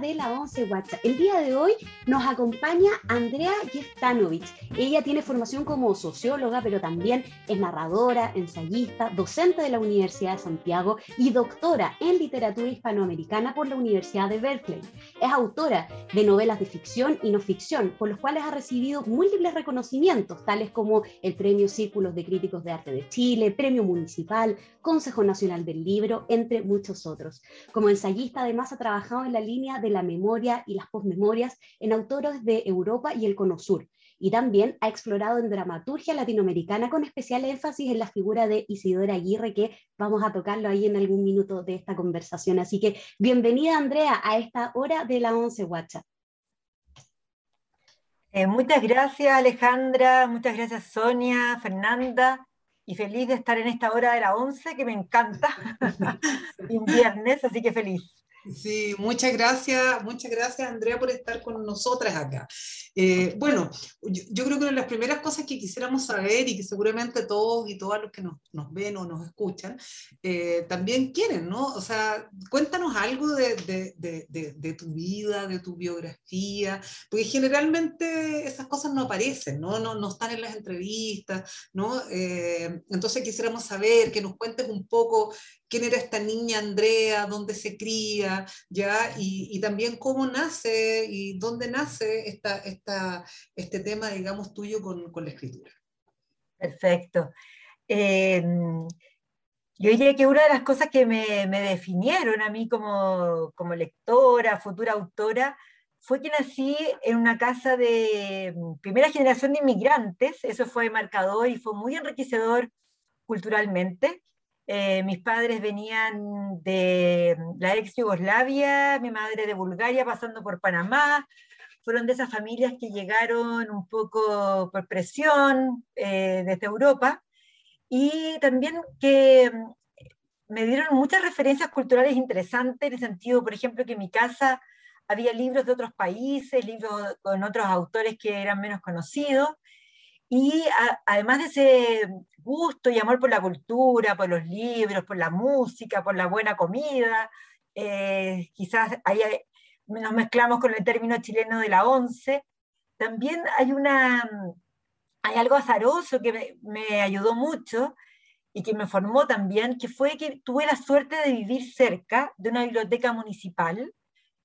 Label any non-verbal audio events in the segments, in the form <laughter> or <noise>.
de la Once WhatsApp. El día de hoy nos acompaña Andrea Jeftanovich. Ella tiene formación como socióloga, pero también es narradora, ensayista, docente de la Universidad de Santiago y doctora en literatura hispanoamericana por la Universidad de Berkeley. Es autora de novelas de ficción y no ficción, por los cuales ha recibido múltiples reconocimientos, tales como el Premio Círculos de Críticos de Arte de Chile, Premio Municipal, Consejo Nacional del Libro, entre muchos otros. Como ensayista, además, ha trabajado en la línea de la memoria y las posmemorias en autores de Europa y el Cono Sur. Y también ha explorado en dramaturgia latinoamericana con especial énfasis en la figura de Isidora Aguirre, que vamos a tocarlo ahí en algún minuto de esta conversación. Así que bienvenida, Andrea, a esta hora de la once Guacha. Eh, muchas gracias, Alejandra. Muchas gracias, Sonia, Fernanda y feliz de estar en esta hora de la 11, que me encanta, <laughs> un viernes, así que feliz. Sí, muchas gracias, muchas gracias Andrea por estar con nosotras acá. Eh, bueno, yo, creo que una de las primeras cosas que quisiéramos saber y que seguramente todos y todas los que nos, nos ven o nos escuchan eh, también quieren, ¿no? O sea, cuéntanos algo de, de, de, de, tu vida, de tu biografía, porque generalmente esas cosas no aparecen, ¿no? No, no están en las entrevistas, ¿no? Eh, entonces quisiéramos saber, que nos cuentes un poco quién era esta niña Andrea, dónde se cría, ¿ya? Y, también cómo nace y dónde nace esta, este tema, digamos, tuyo con, con la escritura. Perfecto. Eh, yo diría que una de las cosas que me, me definieron a mí como, como, lectora, futura autora, fue que nací en una casa de primera generación de inmigrantes, eso fue marcador y fue muy enriquecedor culturalmente. Eh, mis padres venían de la ex Yugoslavia, mi madre de Bulgaria, pasando por Panamá. Fueron de esas familias que llegaron un poco por presión eh, desde Europa y también que mm, me dieron muchas referencias culturales interesantes en el sentido, por ejemplo, que en mi casa había libros de otros países, libros con otros autores que eran menos conocidos, y además de ese gusto y amor por la cultura, por los libros, por la música, por la buena comida, eh, quizás ahí nos mezclamos con el término chileno de la once, también hay, una, hay algo azaroso que me, me ayudó mucho y que me formó también, que fue que tuve la suerte de vivir cerca de una biblioteca municipal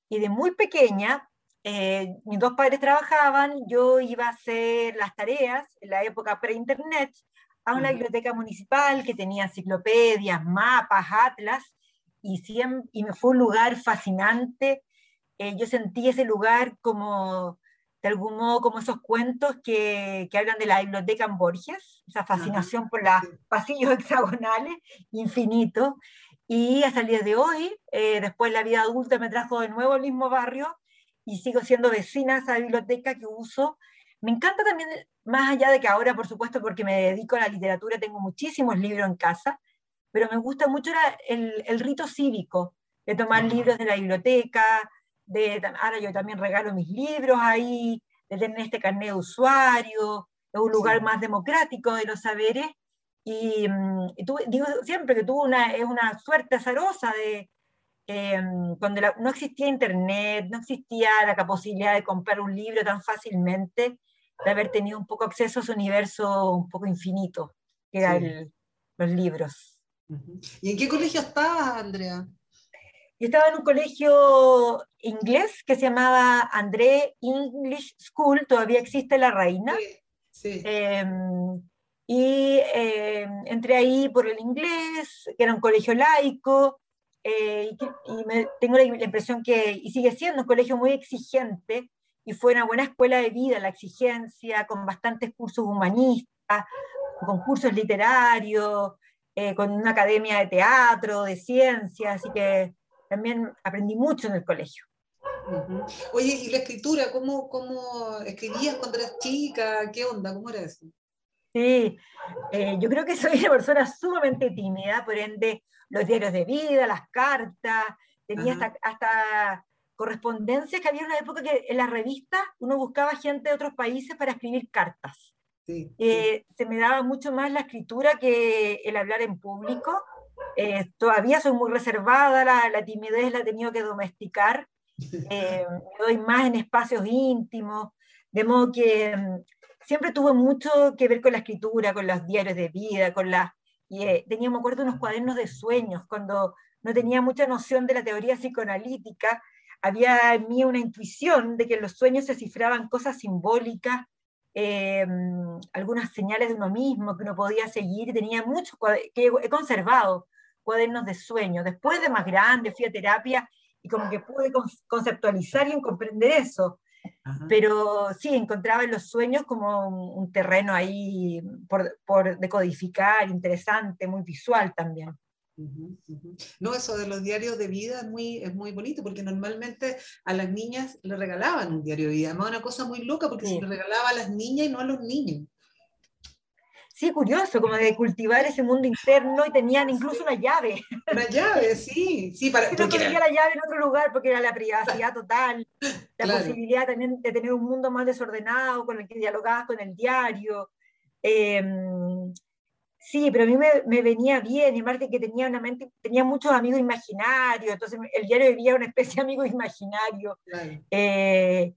y de muy pequeña eh, mis dos padres trabajaban, yo iba a hacer las tareas en la época pre-internet a una biblioteca municipal que tenía enciclopedias, mapas, atlas, y, y me fue un lugar fascinante. Eh, yo sentí ese lugar como, de algún modo, como esos cuentos que, que hablan de la biblioteca en Borges, esa fascinación por los pasillos <laughs> hexagonales, infinito. Y hasta el día de hoy, eh, después la vida adulta me trajo de nuevo al mismo barrio, y sigo siendo vecina de esa biblioteca que uso. Me encanta también, más allá de que ahora, por supuesto, porque me dedico a la literatura, tengo muchísimos libros en casa, pero me gusta mucho el, el rito cívico de tomar libros de la biblioteca, de, ahora yo también regalo mis libros ahí, de tener este carnet de usuario, es un lugar más democrático de los saberes, y, mm, digo siempre que tuve una, es una suerte azarosa de, Em, cuando no existía internet, no existía la posibilidad de comprar un libro tan fácilmente, de haber tenido un poco acceso a ese universo un poco infinito, que eran los libros. ¿Y en qué colegio estabas, Andrea? Yo estaba en un colegio inglés que se llamaba André English School, todavía existe La Reina. Sí, em, y em, entré ahí por el inglés, que era un colegio laico, eh, y, me, tengo la, impresión que, y sigue siendo un colegio muy exigente, y fue una buena escuela de vida, la exigencia, con bastantes cursos humanistas, con cursos literarios, eh, con una academia de teatro, de ciencia, así que también aprendí mucho en el colegio. Oye, ¿y la escritura? ¿Cómo, ¿Cómo escribías cuando eras chica? ¿Qué onda? ¿Cómo era eso? Sí, eh, yo creo que soy una persona sumamente tímida, por ende los diarios de vida, las cartas, tenía hasta, hasta, correspondencias que había una época que en las revistas uno buscaba gente de otros países para escribir cartas. Eh, se me daba mucho más la escritura que el hablar en público. Eh, todavía soy muy reservada, la, la, timidez la he tenido que domesticar. Eh, me doy más en espacios íntimos, de modo que mm, siempre tuve mucho que ver con la escritura, con los diarios de vida, con la... Y, eh, tenía, me acuerdo, unos cuadernos de sueños, cuando no tenía mucha noción de la teoría psicoanalítica, había en mí una intuición de que en los sueños se cifraban cosas simbólicas, eh, algunas señales de uno mismo que uno podía seguir, tenía muchos que he conservado cuadernos de sueños. Después de más grande fui a terapia y como que pude conceptualizar y comprender eso. Pero sí, encontraba en los sueños como un, terreno ahí por, por, decodificar, interesante, muy visual también. No, eso de los diarios de vida es muy, es muy bonito, porque normalmente a las niñas le regalaban un diario de vida. Además, una cosa muy loca, porque se le regalaba a las niñas y no a los niños sí, curioso, como de cultivar ese mundo interno y tenían incluso una llave. Una llave, sí, sí, para Pero tenía la llave en otro lugar porque era la privacidad total, la posibilidad también de tener un mundo más desordenado con el que dialogabas con el diario. Em, sí, pero a mí me, venía bien, y aparte que tenía una mente, tenía muchos amigos imaginarios, entonces el diario vivía una especie de amigo imaginario. Eh,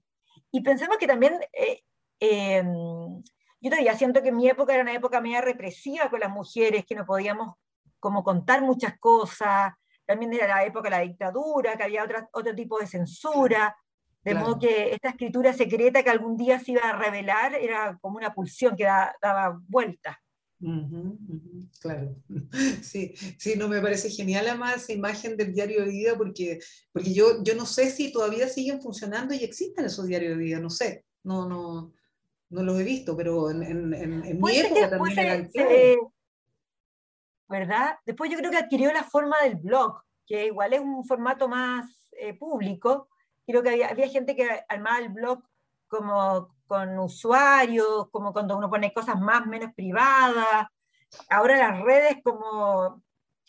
y pensamos que también eh, em, yo todavía siento que mi época era una época media represiva con las mujeres, que no podíamos como contar muchas cosas, también era la época de la dictadura, que había otra, otro tipo de censura, de modo que esta escritura secreta que algún día se iba a revelar era como una pulsión que daba vuelta. claro, <laughs> sí, sí, no me parece genial además esa imagen del diario de vida porque, porque yo, yo no sé si todavía siguen funcionando y existen esos diarios de vida, no sé, no, no, no los he visto, pero en, en, en mi época también eran ¿Verdad? Después yo creo que adquirió la forma del blog, que igual es un formato más eh, público. Creo que había, había, gente que armaba el blog como con usuarios, como cuando uno pone cosas más menos privadas. Ahora las redes como...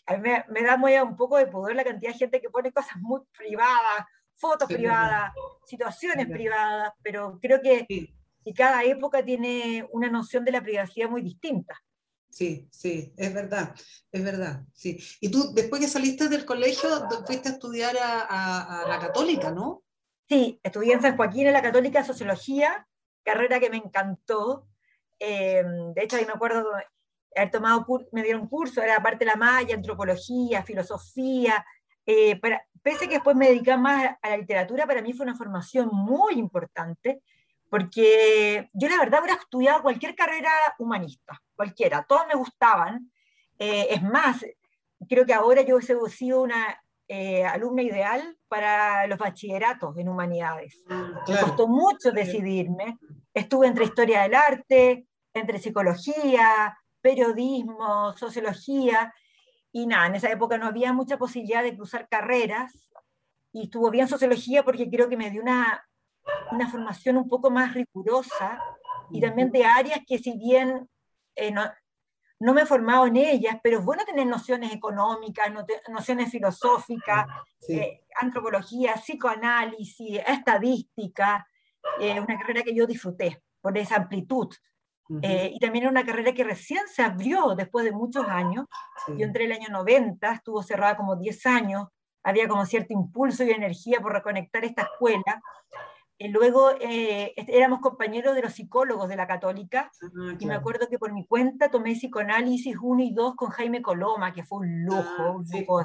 A mí me, da muy, un poco de poder la cantidad de gente que pone cosas muy privadas, fotos privadas, situaciones privadas, pero creo que y cada época tiene una noción de la privacidad muy distinta. Sí, sí, es verdad, es verdad, sí. Y tú, después que saliste del colegio, fuiste a estudiar a, la católica, ¿no? Sí, estudié en San Joaquín en la católica sociología, carrera que me encantó. Eh, de hecho, ahí me acuerdo haber tomado, me dieron curso, era parte de la malla, antropología, filosofía. Eh, pese a que después me dedicaba más a la literatura, para mí fue una formación muy importante porque yo la verdad hubiera estudiado cualquier carrera humanista, cualquiera, todos me gustaban. Eh, es más, creo que ahora yo he sido una eh, alumna ideal para los bachilleratos en humanidades. Mm, me costó mucho decidirme. Estuve entre historia del arte, entre psicología, periodismo, sociología, y nada, en esa época no había mucha posibilidad de cruzar carreras, y estuvo bien sociología porque creo que me dio una, una formación un poco más rigurosa y también de áreas que si bien eh, no, no, me he formado en ellas, pero es bueno tener nociones económicas, nociones filosóficas, eh, antropología, psicoanálisis, estadística, eh, una carrera que yo disfruté por esa amplitud. y también era una carrera que recién se abrió después de muchos años. Yo entré el año 90, estuvo cerrada como 10 años, había como cierto impulso y energía por reconectar esta escuela. Y luego eh, éramos compañeros de los psicólogos de la católica, ah, y me acuerdo que por mi cuenta tomé psicoanálisis 1 y 2 con Jaime Coloma, que fue un lujo, ah, un lujo.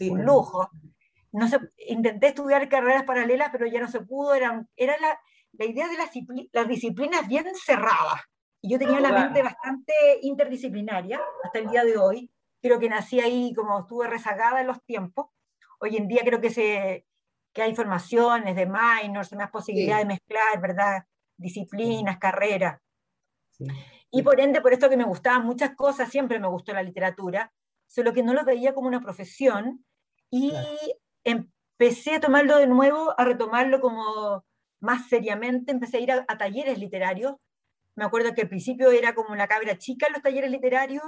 un lujo. No se, intenté estudiar carreras paralelas, pero ya no se pudo, era, era la, la idea de las, las, disciplinas bien cerradas. Y yo tenía la mente bastante interdisciplinaria hasta el día de hoy. Creo que nací ahí como estuve rezagada en los tiempos. Hoy en día creo que se, que hay formaciones de minors, más posibilidad de mezclar, ¿verdad? Disciplinas, carreras. Y por ende, por esto que me gustaban muchas cosas, siempre me gustó la literatura, solo que no lo veía como una profesión y empecé a tomarlo de nuevo, a retomarlo como más seriamente, empecé a ir a, talleres literarios. Me acuerdo que al principio era como una cabra chica en los talleres literarios,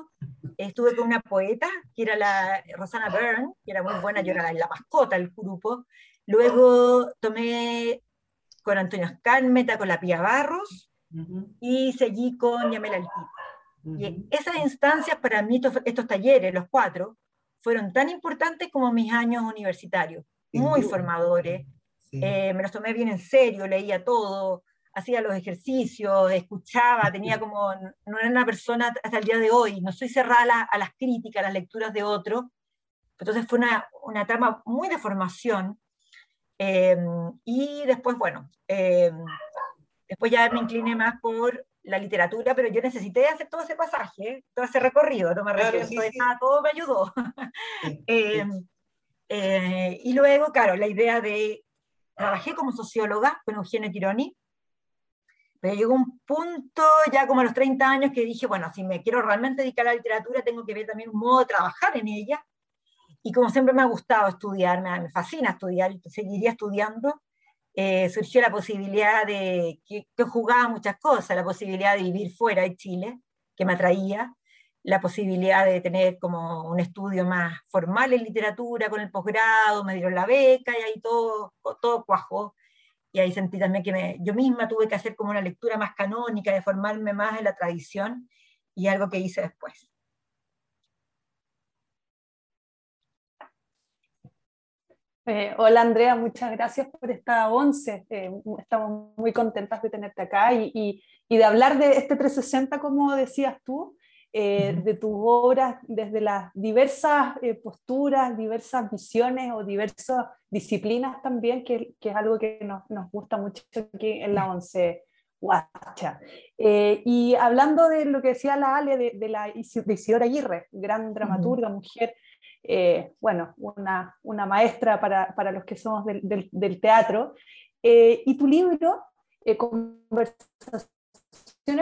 estuve con una poeta, que era la Rosana Byrne, que era muy buena, yo era la, la mascota del grupo, Luego tomé con Antonio Escármeta, con la Pía Barros, y seguí con Yamel Altito. Y esas instancias, para mí, estos, talleres, los cuatro, fueron tan importantes como mis años universitarios, muy formadores. Eh, me los tomé bien en serio, leía todo, hacía los ejercicios, escuchaba, tenía como, no era una persona hasta el día de hoy, no soy cerrada a las críticas, a las lecturas de otros. Entonces fue una, una trama muy de formación. Eh, y después, bueno, eh, después ya me incliné más por la literatura, pero yo necesité hacer todo ese pasaje, todo ese recorrido, no me arrepiento de nada, todo me ayudó. <laughs> Eh, y luego, claro, la idea de, trabajé como socióloga con Eugenio Tironi, pero llegó un punto ya como a los 30 años que dije, bueno, si me quiero realmente dedicar a la literatura, tengo que ver también un modo de trabajar en ella. Y como siempre me ha gustado estudiar, me, fascina estudiar, seguiría estudiando, eh, surgió la posibilidad de, que, que, jugaba muchas cosas, la posibilidad de vivir fuera de Chile, que me atraía, la posibilidad de tener como un estudio más formal en literatura con el posgrado, me dieron la beca y ahí todo, todo cuajó y ahí sentí también que me, yo misma tuve que hacer como una lectura más canónica, de formarme más en la tradición, y algo que hice después. Eh, hola Andrea, muchas gracias por esta once. Eh, estamos muy contentas de tenerte acá y, y, y, de hablar de este 360, como decías tú, eh, de tus obras desde las diversas eh, posturas, diversas visiones o diversas disciplinas también, que, que es algo que nos, nos, gusta mucho aquí en la ONCE Guacha. Eh, y hablando de lo que decía la Ale, de, de la de Isidora Aguirre, gran dramaturga, mujer, bueno, una, una maestra para, para, los que somos del, del, del teatro, y tu libro, Conversaciones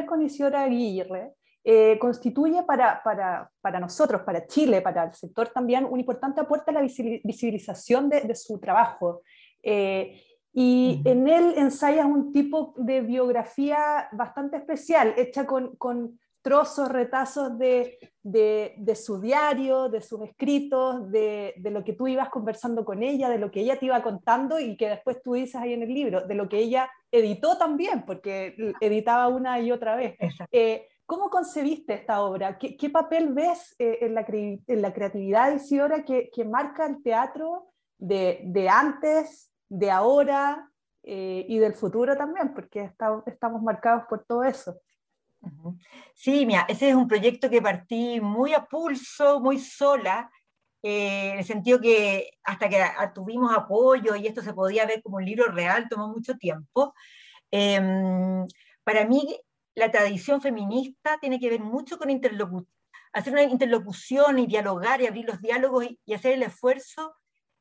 con Isidora Aguirre, eh, constituye para, para, para, nosotros, para Chile, para el sector también, un importante aporte a la visibilización de, de su trabajo. Eh, y en él ensayas un tipo de biografía bastante especial, hecha con, con trozos, retazos de, de, de, su diario, de sus escritos, de, de, lo que tú ibas conversando con ella, de lo que ella te iba contando y que después tú dices ahí en el libro, de lo que ella editó también, porque editaba una y otra vez. Eh, ¿Cómo concebiste esta obra? ¿Qué, qué papel ves eh, en, la en, la creatividad de Isidora que, que marca el teatro de, de antes, de ahora eh, y del futuro también? Porque está, estamos marcados por todo eso. Sí, mira, ese es un proyecto que partí muy a pulso, muy sola, eh, en el sentido que hasta que tuvimos apoyo y esto se podía ver como un libro real, tomó mucho tiempo. Eh, para mí la tradición feminista tiene que ver mucho con hacer una interlocución y dialogar y abrir los diálogos y, hacer el esfuerzo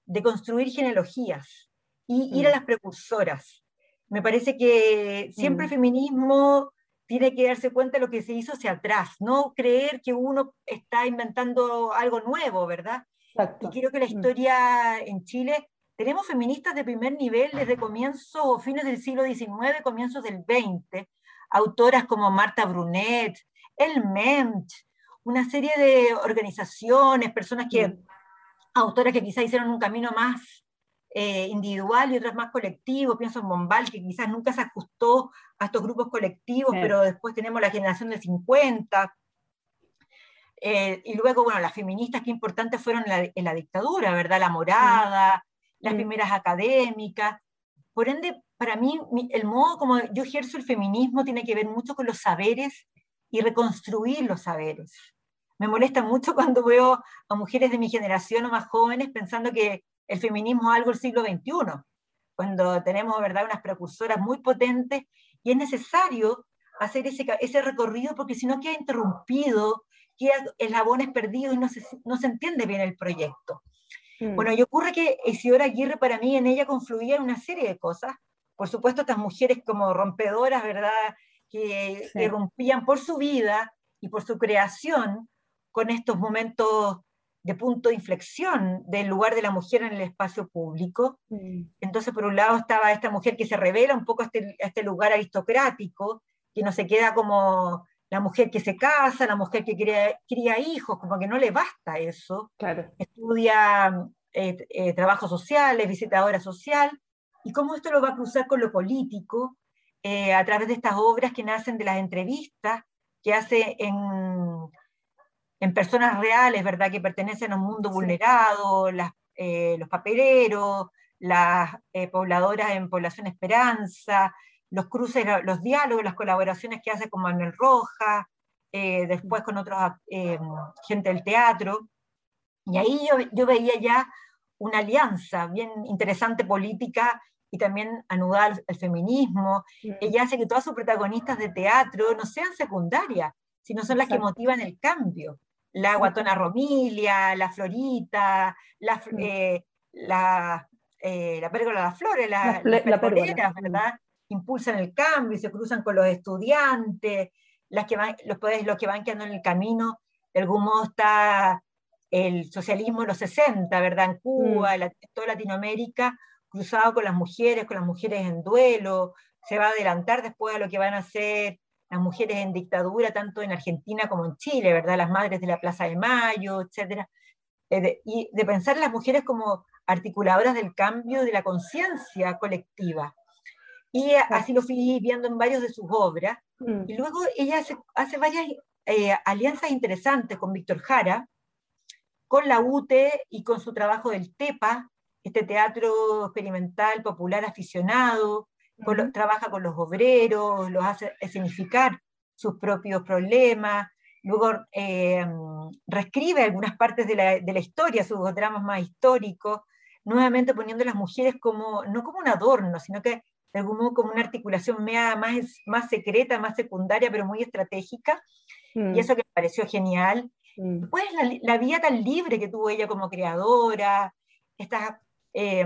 de construir genealogías y ir a mm. las precursoras. Me parece que siempre el mm. feminismo tiene que darse cuenta de lo que se hizo hacia atrás, no creer que uno está inventando algo nuevo, ¿verdad? Y creo que la mm. historia en Chile, tenemos feministas de primer nivel desde comienzos o fines del siglo XIX, comienzos del XX, autoras como Marta Brunet, el MEMT, una serie de organizaciones, personas que, mm. autoras que quizás hicieron un camino más eh, individual y otras más colectivo, pienso en Bombal, que quizás nunca se ajustó a estos grupos colectivos, pero después tenemos la generación de 50, eh, y luego, bueno, las feministas, qué importantes fueron en la, dictadura, ¿verdad? La morada, las mm. primeras académicas. Por ende, para mí, el modo como yo ejerzo el feminismo tiene que ver mucho con los saberes y reconstruir los saberes. Me molesta mucho <laughs> cuando veo a mujeres de mi generación o más jóvenes pensando que el feminismo es algo del siglo XXI, cuando tenemos ¿verdad? unas precursoras muy potentes y es necesario hacer ese, ese recorrido porque si no queda interrumpido, queda eslabones perdidos y no se, no se entiende bien el proyecto. Mm. Bueno, y ocurre que Isidora Aguirre para mí en ella confluía una serie de cosas por supuesto, estas mujeres como rompedoras, ¿verdad? Que, rompían por su vida y por su creación con estos momentos de punto de inflexión del lugar de la mujer en el espacio público. Entonces, por un lado estaba esta mujer que se revela un poco a este, este, lugar aristocrático, que no se queda como la mujer que se casa, la mujer que cría, cría hijos, como que no le basta eso. Claro. Estudia eh, eh, trabajo social, es visitadora social, y cómo esto lo va a cruzar con lo político eh, a través de estas obras que nacen de las entrevistas que hace en, en personas reales, ¿verdad? Que pertenecen a un mundo vulnerado, las, eh, los papeleros, las eh, pobladoras en Población Esperanza, los cruces, los diálogos, las colaboraciones que hace con Manuel Rojas, eh, después con otros gente del teatro. Y ahí yo, yo, veía ya una alianza bien interesante política y también anudar el feminismo. Ella hace que todas sus protagonistas de teatro no sean secundarias, sino son las que motivan el cambio la guatona Romilia, la Florita, la, eh, la, eh, la pérgola de las flores, la, la, ¿verdad? Impulsan el cambio y se cruzan con los estudiantes, las que van, los, los que van quedando en el camino, de algún modo está el socialismo de los 60, ¿verdad? En Cuba, mm. toda Latinoamérica, cruzado con las mujeres, con las mujeres en duelo, se va a adelantar después a lo que van a ser las mujeres en dictadura, tanto en Argentina como en Chile, ¿verdad? Las madres de la Plaza de Mayo, etc. Eh, y de pensar en las mujeres como articuladoras del cambio de la conciencia colectiva. Y así lo fui viendo en varios de sus obras. Mm. Y luego ella hace, varias eh, alianzas interesantes con Víctor Jara, con la UTE y con su trabajo del TEPA, este teatro experimental popular aficionado, trabaja con los obreros, los hace escenificar sus propios problemas, luego eh, reescribe algunas partes de la, de la, historia, sus dramas más históricos, nuevamente poniendo a las mujeres como, no como un adorno, sino que de algún modo como una articulación más, más secreta, más secundaria, pero muy estratégica, y mm. eso que me pareció genial. Mm. Pues la, la, vida tan libre que tuvo ella como creadora, estas eh,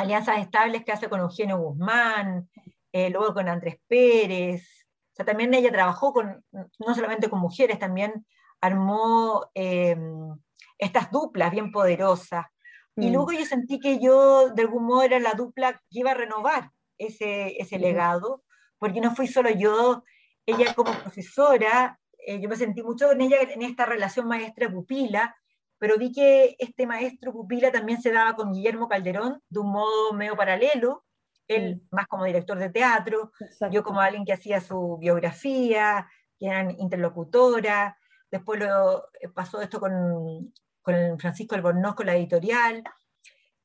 alianzas estables que hace con Eugenio Guzmán, eh, luego con Andrés Pérez. O sea, también ella trabajó con, no solamente con mujeres, también armó em, estas duplas bien poderosas. Y mm. luego yo sentí que yo, de algún modo, era la dupla que iba a renovar ese, ese legado, porque no fui solo yo, ella como profesora, eh, yo me sentí mucho con ella en esta relación maestra-pupila, pero vi que este maestro pupila también se daba con Guillermo Calderón de un modo medio paralelo, él más como director de teatro, yo como alguien que hacía su biografía, que eran interlocutora, después lo, eh, pasó esto con, con Francisco Albornoz con la editorial,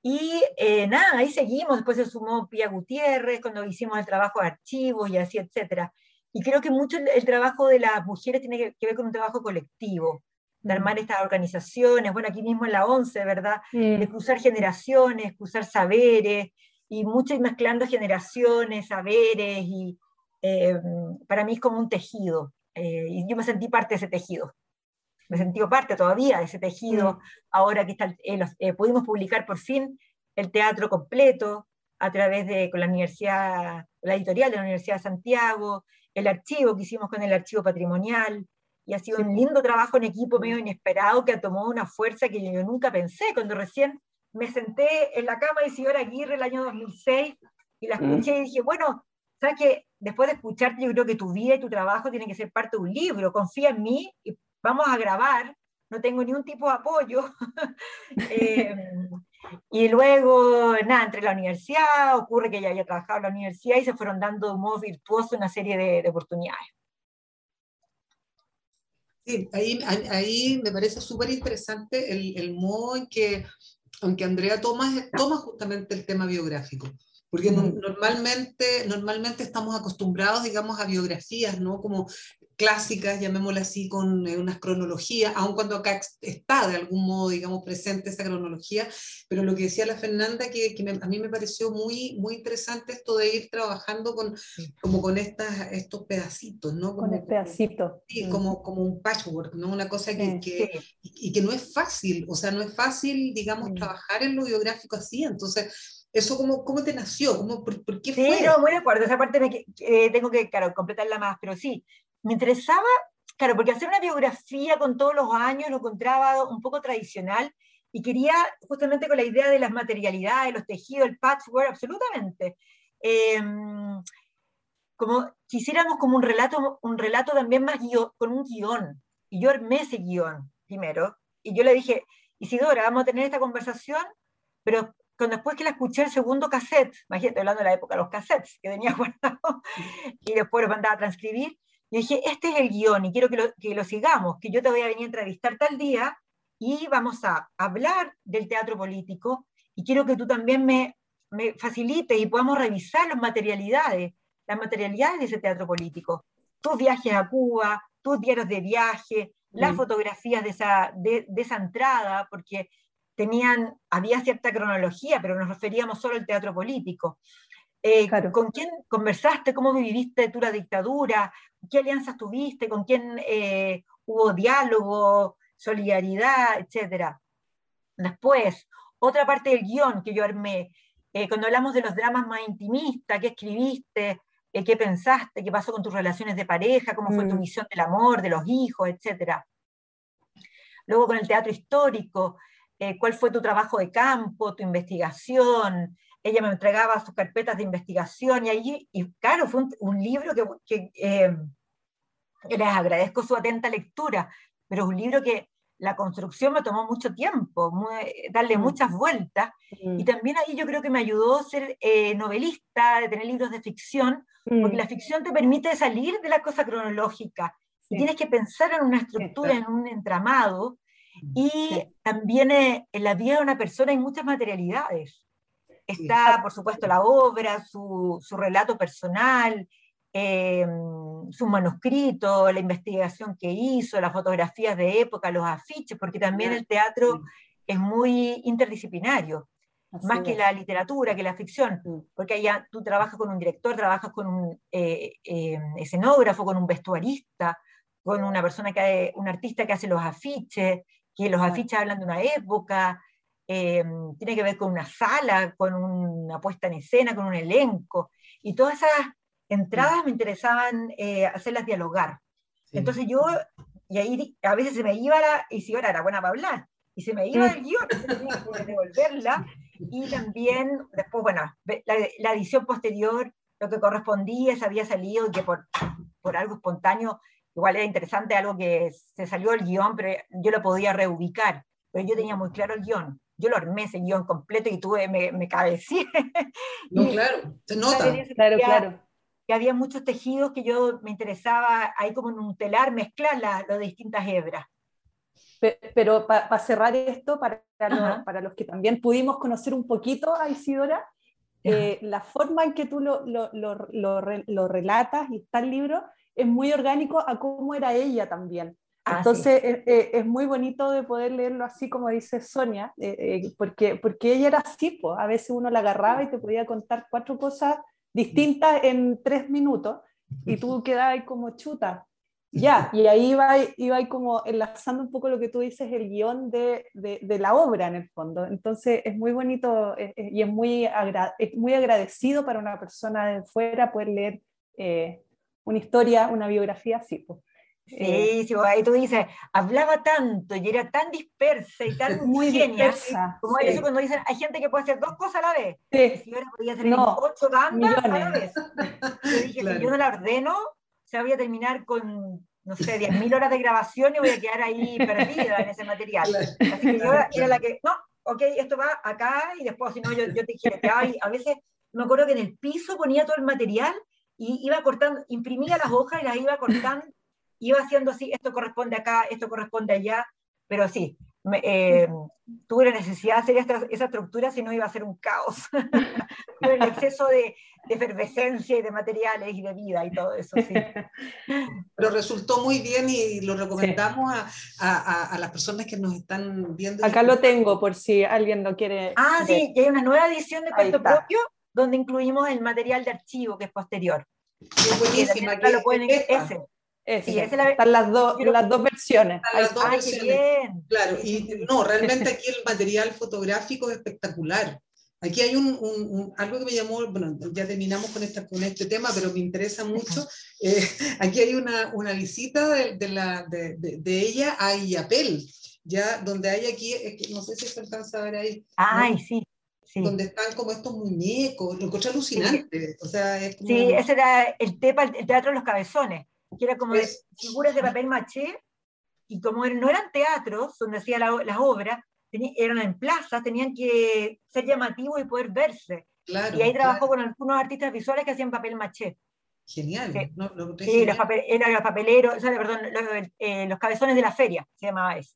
y eh, nada, ahí seguimos, después se sumó Pía Gutiérrez cuando hicimos el trabajo de archivos y así, etcétera. Y creo que mucho el, trabajo de las mujeres tiene que, ver con un trabajo colectivo, de armar estas organizaciones, bueno, aquí mismo en la ONCE, ¿verdad? De cruzar generaciones, cruzar saberes, y mucho ir mezclando generaciones, saberes, y eh, para mí es como un tejido, eh, y yo me sentí parte de ese tejido. Me sentí parte todavía de ese tejido, ahora que está, eh, pudimos publicar por fin el teatro completo a través de con la universidad, la editorial de la Universidad de Santiago, el archivo que hicimos con el archivo patrimonial, y ha sido un lindo trabajo en equipo medio inesperado que ha tomado una fuerza que yo nunca pensé. Cuando recién me senté en la cama de Isidora Aguirre el año 2006 y la escuché y dije, bueno, sabes que después de escucharte yo creo que tu vida y tu trabajo tienen que ser parte de un libro, confía en mí y vamos a grabar, no tengo ni un tipo de apoyo. <laughs> Eh, y luego, nada, entre la universidad, ocurre que ya había trabajado en la universidad y se fueron dando de modo virtuoso una serie de oportunidades. Ahí, ahí me parece súper interesante el, el, modo en que, aunque Andrea toma, toma justamente el tema biográfico, porque normalmente, normalmente estamos acostumbrados, digamos, a biografías, ¿no? Como clásicas, llamémosla así, con eh, unas cronologías, aun cuando acá está de algún modo, digamos, presente esa cronología, pero lo que decía la Fernanda, que, que a mí me pareció muy, muy interesante esto de ir trabajando con, como con estas, estos pedacitos, ¿no? Como, con el pedacito. Sí, mm. como, como un patchwork, ¿no? Una cosa que, que y, que no es fácil, o sea, no es fácil, digamos, mm. trabajar en lo biográfico así, entonces... ¿Eso cómo, cómo te nació? ¿Cómo, por, qué fue? Sí, no, muy de acuerdo. Esa parte me, eh, tengo que, claro, completarla más, pero sí, me interesaba, claro, porque hacer una biografía con todos los años lo encontraba un poco tradicional y quería justamente con la idea de las materialidades, los tejidos, el patchwork, absolutamente. Em, como quisiéramos como un relato, un relato también más con un guion. Y yo armé ese guion primero. Y yo le dije, Isidora, vamos a tener esta conversación, pero cuando después que la escuché el segundo cassette, imagínate, hablando de la época los cassettes que tenía <laughs> guardado, y después lo mandaba a transcribir, Y dije, este es el guion y quiero que lo, que lo sigamos, que yo te voy a venir a entrevistar tal día y vamos a hablar del teatro político y quiero que tú también me, me facilites y podamos revisar las materialidades, las materialidades de ese teatro político. Tus viajes a Cuba, tus diarios de viaje, las mm. fotografías de esa, de, de esa entrada, porque tenían, había cierta cronología, pero nos referíamos solo al teatro político. Eh, ¿Con quién conversaste? ¿Cómo viviste tú la dictadura? ¿Qué alianzas tuviste? ¿Con quién eh, hubo diálogo, solidaridad, etcétera? Después, otra parte del guion que yo armé, eh, cuando hablamos de los dramas más intimistas, ¿qué escribiste? ¿Qué pensaste? ¿Qué pasó con tus relaciones de pareja? ¿Cómo fue tu mm. visión del amor, de los hijos, etcétera? Luego con el teatro histórico, eh, cuál fue tu trabajo de campo, tu investigación. Ella me entregaba sus carpetas de investigación y ahí, y claro, fue un, libro que, eh, que les agradezco su atenta lectura, pero es un libro que la construcción me tomó mucho tiempo, darle mm. muchas vueltas, mm. y también ahí yo creo que me ayudó a ser eh, novelista, de tener libros de ficción, porque mm. la ficción te permite salir de la cosa cronológica, y tienes que pensar en una estructura, en un entramado, y también eh, en la vida de una persona hay muchas materialidades. Está, por supuesto, la obra, su, su relato personal, eh, su manuscrito, la investigación que hizo, las fotografías de época, los afiches, porque también el teatro es muy interdisciplinario, más que la literatura, que la ficción, porque allá tú trabajas con un director, trabajas con un eh, escenógrafo, con un vestuarista, con una persona que, un artista que hace los afiches, que los afiches hablan de una época, em, tiene que ver con una sala, con una puesta en escena, con un elenco, y todas esas entradas me interesaban eh, hacerlas dialogar. Entonces yo, y ahí a veces se me iba la, y si ahora era buena para hablar, y se me iba el guion, tenía que devolverla, y también después, bueno, la, la, edición posterior, lo que correspondía, se había salido, y que por, por algo espontáneo igual era interesante algo que se salió del guion, pero yo lo podía reubicar, pero yo tenía muy claro el guion. Yo lo armé ese guion completo y tuve, me, me cabeceé. <laughs> No, claro, se nota. Claro, claro. Que había muchos tejidos que yo me interesaba ahí como en un telar mezclar las distintas hebras. Pero, para cerrar esto, para, para los que también pudimos conocer un poquito a Isidora, eh, la forma en que tú lo, lo, lo, lo, relatas y está el libro es muy orgánico a cómo era ella también. Ah, Entonces eh, eh, es muy bonito de poder leerlo así como dice Sonia, eh, porque, porque ella era así, pues. a veces uno la agarraba y te podía contar cuatro cosas distintas en tres minutos y tú quedabas como chuta. Ya, y ahí iba, iba como enlazando un poco lo que tú dices, el guion de, de, de la obra en el fondo. Entonces es muy bonito y es muy, es muy agradecido para una persona de fuera poder leer una historia, una biografía así. Pues. Sí, eh, sí, ahí tú dices, hablaba tanto y era tan dispersa y <laughs> tan muy dispersa. Como eso cuando dicen, hay gente que puede hacer dos cosas a la vez. Sí. Si ahora podía hacer no, ocho bandas a la vez. Yo dije, si yo no la ordeno, se voy a terminar con, no sé, 10.000 horas de grabación y voy a quedar ahí perdida en ese material. Así que yo era la que, no, ok, esto va acá y después, si no, yo, yo te dije, a veces me acuerdo que en el piso ponía todo el material y iba cortando, imprimía las hojas y las iba cortando, iba haciendo así, esto corresponde acá, esto corresponde allá, pero sí, eh, tuve la necesidad de hacer esa estructura, si no iba a ser un caos, <laughs> con el exceso de, efervescencia y de materiales y de vida y todo eso, sí. Pero resultó muy bien y lo recomendamos a, a, a, las personas que nos están viendo. Acá lo tengo por si alguien lo quiere. Ah, sí, y hay una nueva edición de cuento propio donde incluimos el material de archivo que es posterior. Es buenísima. Que lo pueden, ese. Sí, Están las, dos, las dos versiones. Las dos versiones. Claro, y no, realmente <laughs> aquí el material fotográfico es espectacular. Aquí hay un, un, algo que me llamó, bueno, ya terminamos con, esta, con este tema, pero me interesa mucho. Eh, aquí hay una, una visita de, de, la, de, de, ella a Illapel, ya donde hay aquí, no sé si se alcanza a ver ahí. Ay, sí donde están como estos muñecos, lo encontré alucinante. O sea, Sí, ese era el, tepa, el teatro de los cabezones, que era como de figuras de papel maché, y como no eran teatros donde hacía las obras, eran en plazas, tenían que ser llamativos y poder verse. y ahí trabajó con algunos artistas visuales que hacían papel maché. Genial. Sí, los, los papeleros, perdón, eh, los, cabezones de la feria, se llamaba eso.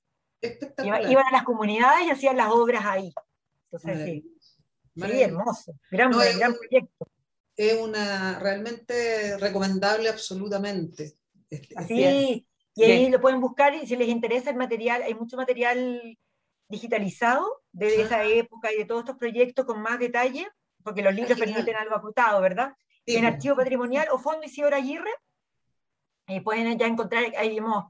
Iban a las comunidades y hacían las obras ahí. Entonces, sí. Sí, hermoso. Gran, gran proyecto. Es una realmente recomendable absolutamente. Así, este y ahí lo pueden buscar y si les interesa el material, hay mucho material digitalizado de esa época y de todos estos proyectos con más detalle, porque los libros permiten algo acotado, ¿verdad? en Archivo Patrimonial o Fondo Isidora Aguirre, y pueden ya encontrar, ahí vemos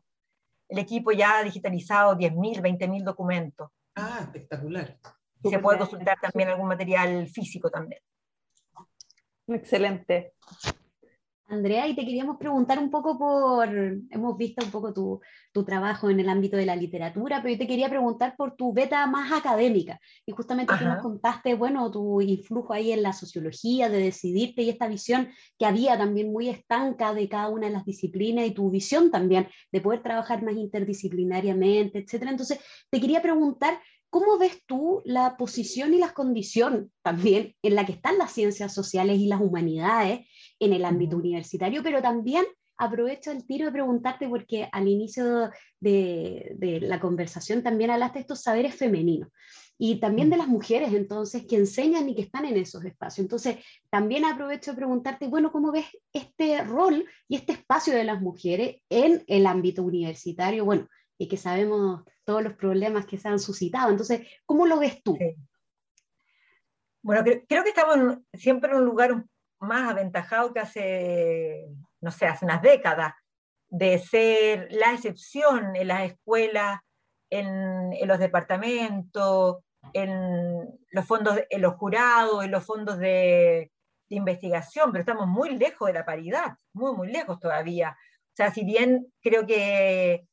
el equipo ya digitalizado, 10.000, 20.000 documentos. Ah, espectacular. Se puede consultar también algún material físico también. Excelente. Andrea, y te queríamos preguntar un poco por, hemos visto un poco tu, tu, trabajo en el ámbito de la literatura, pero yo te quería preguntar por tu beta más académica. Y justamente tú nos contaste, bueno, tu influjo ahí en la sociología, de decidirte y esta visión que había también muy estanca de cada una de las disciplinas y tu visión también de poder trabajar más interdisciplinariamente, etcétera. Entonces, te quería preguntar ¿Cómo ves tú la posición y las condiciones también en la que están las ciencias sociales y las humanidades en el ámbito universitario, pero también aprovecho el tiro de preguntarte porque al inicio de, la conversación también hablaste de estos saberes femeninos y también de las mujeres entonces que enseñan y que están en esos espacios. Entonces, también aprovecho de preguntarte, bueno, ¿cómo ves este rol y este espacio de las mujeres en el ámbito universitario? Bueno, y que sabemos todos los problemas que se han suscitado. Entonces, ¿cómo lo ves tú? Bueno, creo, que estamos siempre en un lugar más aventajado que hace, no sé, hace unas décadas, de ser la excepción en las escuelas, en, los departamentos, en los fondos, en los jurados, en los fondos de, de investigación, pero estamos muy lejos de la paridad, muy, muy lejos todavía. O sea, si bien creo que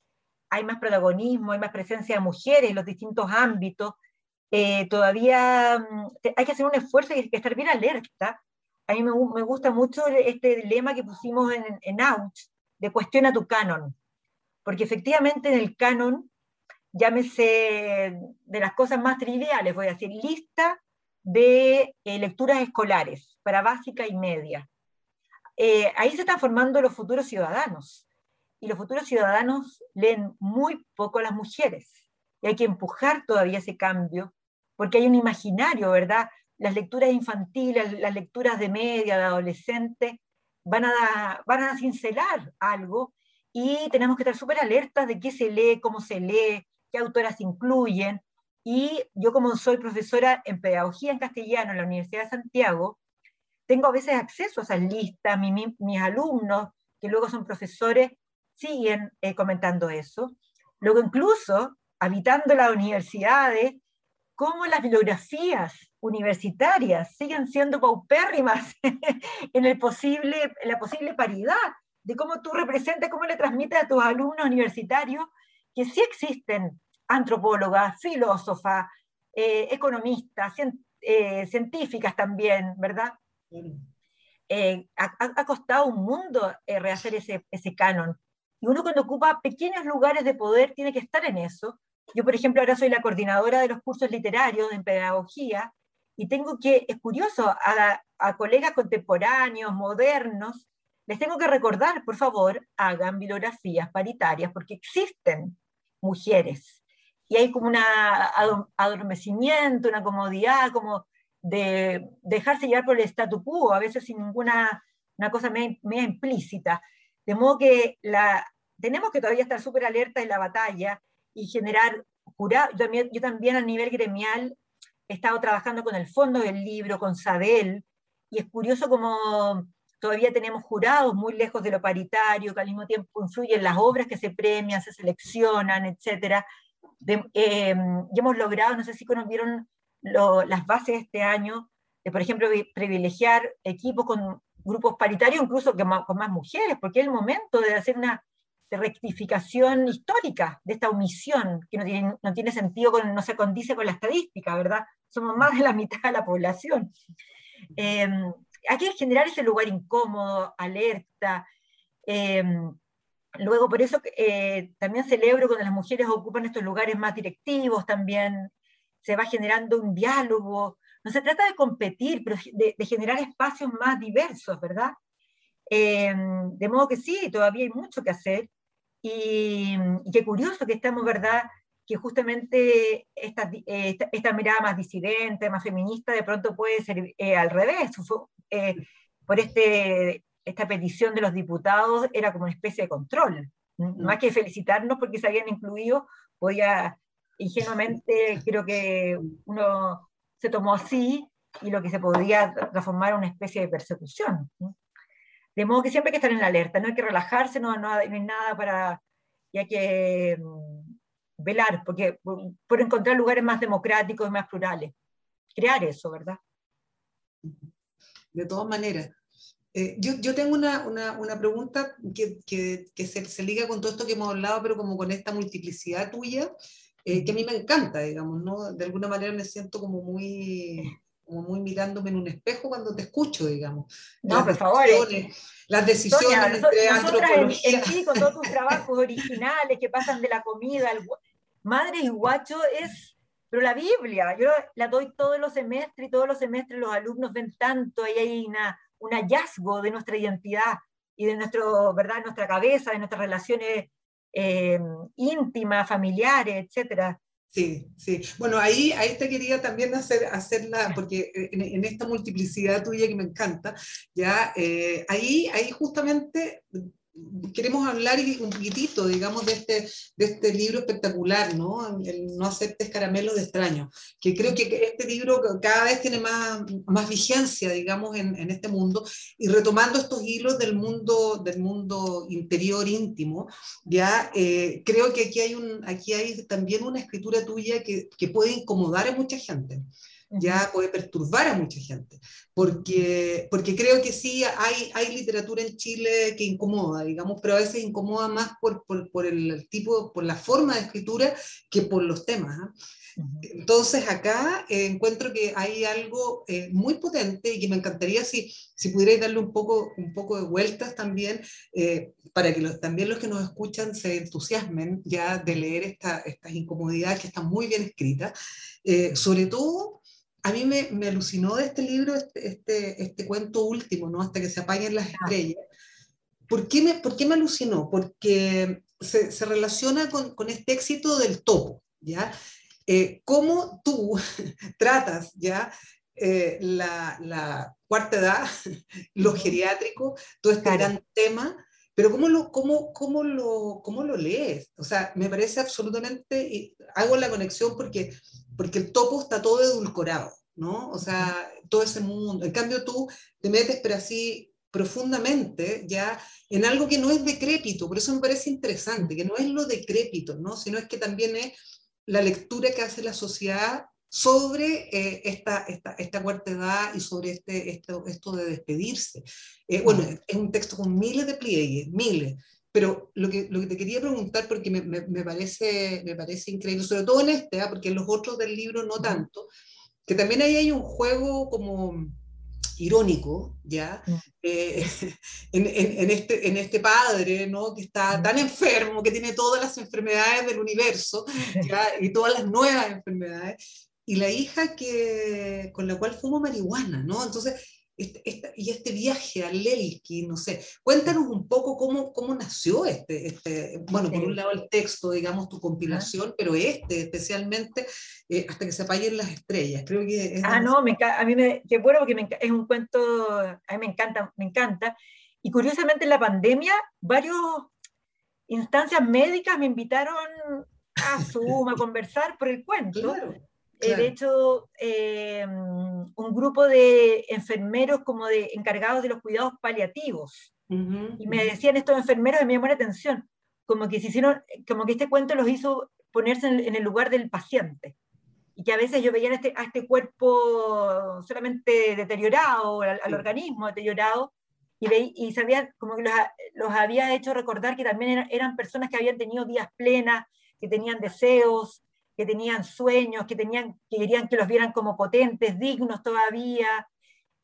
hay más protagonismo, hay más presencia de mujeres en los distintos ámbitos, eh, todavía mm, hay que hacer un esfuerzo y hay que estar bien alerta. A mí me, me gusta mucho este lema que pusimos en, en de cuestiona tu canon, porque efectivamente en el canon, llámese de las cosas más triviales, voy a decir, lista de eh, lecturas escolares para básica y media. Eh, ahí se están formando los futuros ciudadanos y los futuros ciudadanos leen muy poco a las mujeres. Y hay que empujar todavía ese cambio, porque hay un imaginario, ¿verdad? Las lecturas infantiles, las lecturas de media, de adolescente, van a, van a cincelar algo y tenemos que estar súper alertas de qué se lee, cómo se lee, qué autoras incluyen. Y yo como soy profesora en pedagogía en castellano en la Universidad de Santiago, tengo a veces acceso a esas listas, mis alumnos, que luego son profesores, siguen eh, comentando eso. Luego incluso, habitando las universidades, cómo las bibliografías universitarias siguen siendo paupérrimas <laughs> en, el posible, la posible paridad, de cómo tú representas, cómo le transmites a tus alumnos universitarios que sí existen antropólogas, filósofas, eh, economistas, eh, científicas también, ¿verdad? ha, costado un mundo rehacer ese, ese canon. Y uno cuando ocupa pequeños lugares de poder tiene que estar en eso. Yo, por ejemplo, ahora soy la coordinadora de los cursos literarios en pedagogía y tengo que, es curioso, a, a colegas contemporáneos, modernos, les tengo que recordar, por favor, hagan bibliografías paritarias porque existen mujeres. Y hay como un adormecimiento, una comodidad, como de dejarse llevar por el statu quo, a veces sin ninguna una cosa media implícita. De modo que la, tenemos que todavía estar súper alerta en la batalla y generar jurado. Yo también, a nivel gremial he estado trabajando con el Fondo del Libro, con Sabel, y es curioso como todavía tenemos jurados muy lejos de lo paritario, que al mismo tiempo influyen las obras que se premian, se seleccionan, etc. Em, y hemos logrado, no sé si conocieron las bases este año, de, por ejemplo, privilegiar equipos con grupos paritarios, incluso con más mujeres, porque es el momento de hacer una rectificación histórica de esta omisión, que no tiene, no tiene sentido, no se condice con la estadística, ¿verdad? Somos más de la mitad de la población. Eh, hay que generar ese lugar incómodo, alerta. Eh, luego, por eso eh, también celebro cuando las mujeres ocupan estos lugares más directivos también, se va generando un diálogo. No se trata de competir, pero de, de generar espacios más diversos, ¿verdad? Em, de modo que sí, todavía hay mucho que hacer. Y, qué curioso que estamos, ¿verdad? Que justamente esta, esta, mirada más disidente, más feminista, de pronto puede ser eh, al revés. Eh, por este, esta petición de los diputados era como una especie de control. Más que felicitarnos porque se habían incluido, podía ingenuamente, <laughs> creo que uno se tomó así y lo que se podría transformar en una especie de persecución. De modo que siempre hay que estar en la alerta, no hay que relajarse, no, no, hay nada para... y hay que mm, velar, porque por encontrar lugares más democráticos y más plurales. Crear eso, ¿verdad? De todas maneras. Eh, yo, yo, tengo una, una, una pregunta que, que, que se, se, liga con todo esto que hemos hablado, pero como con esta multiplicidad tuya, eh, que a mí me encanta, digamos, ¿no? De alguna manera me siento como muy, como muy mirándome en un espejo cuando te escucho, digamos. No, por favor. Eh. Las decisiones Sonia, entre antropología. En, ti, con todos tus trabajos originales que pasan de la comida al... Madre y guacho es pero la Biblia, yo la doy todos los semestres y todos los semestres los alumnos ven tanto, ahí hay una, un hallazgo de nuestra identidad y de nuestro, ¿verdad? nuestra cabeza, de nuestras relaciones eh, íntimas, familiares, etcétera. Sí, sí. Bueno, ahí, ahí te quería también hacer, hacerla, porque en, esta multiplicidad tuya que me encanta, ya, eh, ahí, ahí justamente queremos hablar un poquitito, digamos, de este, de este libro espectacular, ¿no? El No aceptes caramelo de extraño, que creo que este libro cada vez tiene más, más vigencia, digamos, en, en este mundo, y retomando estos hilos del mundo, del mundo interior íntimo, ya eh, creo que aquí hay, un, aquí hay también una escritura tuya que, que puede incomodar a mucha gente ya puede perturbar a mucha gente, porque, porque creo que sí hay, hay literatura en Chile que incomoda, digamos, pero a veces incomoda más por, por, por el tipo, por la forma de escritura que por los temas. ¿ah? Entonces acá eh, encuentro que hay algo eh, muy potente y que me encantaría si, si pudierais darle un poco, un poco de vueltas también, eh, para que los, también los que nos escuchan se entusiasmen ya de leer esta, estas incomodidades que están muy bien escritas, sobre todo a mí me, me, alucinó de este libro este, este, este, cuento último, ¿no? Hasta que se apaguen las estrellas. ¿Por qué me, por qué me alucinó? Porque se, se relaciona con, con, este éxito del topo, ¿ya? Eh, ¿Cómo tú <laughs> tratas, ¿ya? Eh, la, la, cuarta edad, <laughs> lo geriátrico, todo este gran tema, pero ¿cómo lo, cómo, cómo, lo, ¿cómo lo lees? O sea, me parece absolutamente, y hago la conexión porque porque el topo está todo edulcorado, ¿no? O sea, todo ese mundo. En cambio tú te metes, pero así profundamente, ya en algo que no es decrépito, por eso me parece interesante, que no es lo decrépito, ¿no? Sino es que también es la lectura que hace la sociedad sobre eh, esta, esta, esta, cuarta edad y sobre este, esto, esto de despedirse. Eh, bueno, es un texto con miles de pliegues, miles, pero lo que, lo que te quería preguntar, porque me, me, parece, me parece increíble, sobre todo en este, ¿ah? porque en los otros del libro no tanto, que también ahí hay un juego como irónico, ¿ya? Eh, <laughs> en, en, este, en este padre, ¿no? Que está tan enfermo, que tiene todas las enfermedades del universo, <laughs> ¿ya? Y todas las nuevas enfermedades, y la hija que, con la cual fumo marihuana, ¿no? Entonces, este, y este viaje a Lelki, no sé, cuéntanos un poco cómo, cómo nació este, este, bueno, por un lado el texto, digamos, tu compilación, pero este especialmente, eh, hasta que se apaguen las estrellas, creo que... ah, no, me, a mí me, qué bueno porque es un cuento, a mí me encanta, me encanta, y curiosamente en la pandemia, varias instancias médicas me invitaron a Zoom a <laughs> conversar por el cuento. Claro. Eh, de hecho, eh, un grupo de enfermeros como de encargados de los cuidados paliativos. y me decían estos enfermeros y me llamó la atención, como que, se hicieron, como que este cuento los hizo ponerse en, el lugar del paciente. Y que a veces yo veía a este, a este cuerpo solamente deteriorado, al, organismo deteriorado, y, ve, y sabía como que los, los, había hecho recordar que también eran, eran personas que habían tenido días plenas, que tenían deseos, que tenían sueños, que, tenían, que querían que los vieran como potentes, dignos todavía.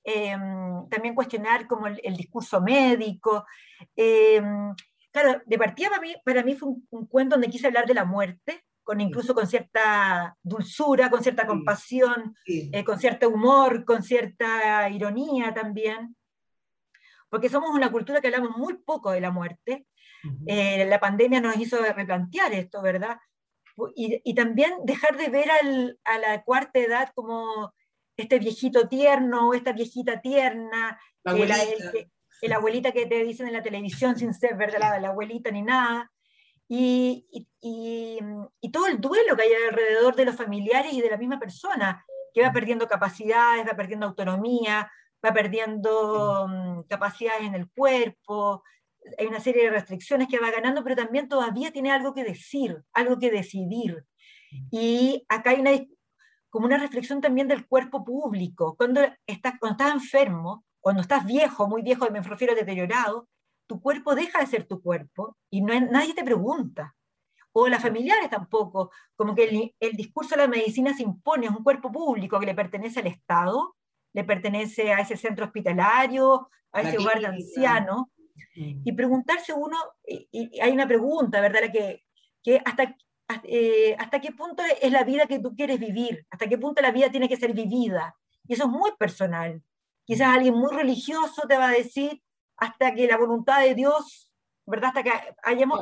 Em, también cuestionar como el, discurso médico. Em, claro, de partida para mí, para mí fue un, cuento donde quise hablar de la muerte, con incluso con cierta dulzura, con cierta compasión, eh, con cierto humor, con cierta ironía también. porque somos una cultura que hablamos muy poco de la muerte. Eh, la pandemia nos hizo replantear esto, ¿verdad? Y, y también dejar de ver al, a la cuarta edad como este viejito tierno, esta viejita tierna, la abuelita. El, abuelita que te dicen en la televisión sin ser verdad la, abuelita ni nada. Y, y, y, todo el duelo que hay alrededor de los familiares y de la misma persona, que va perdiendo capacidades, va perdiendo autonomía, va perdiendo um, capacidades en el cuerpo, hay una serie de restricciones que va ganando, pero también todavía tiene algo que decir, algo que decidir. Y acá hay una, como una reflexión también del cuerpo público. Cuando estás, cuando estás enfermo, cuando estás viejo, muy viejo, me refiero deteriorado, tu cuerpo deja de ser tu cuerpo y no, nadie te pregunta. O las familiares tampoco, como que el, el, discurso de la medicina se impone, es un cuerpo público que le pertenece al Estado, le pertenece a ese centro hospitalario, a ese hogar de ancianos. Y preguntarse uno, y, y, hay una pregunta, ¿verdad? La que, que hasta, eh, hasta qué punto es la vida que tú quieres vivir, hasta qué punto la vida tiene que ser vivida. Y eso es muy personal. Quizás alguien muy religioso te va a decir hasta que la voluntad de Dios, ¿verdad? Hasta que hayamos,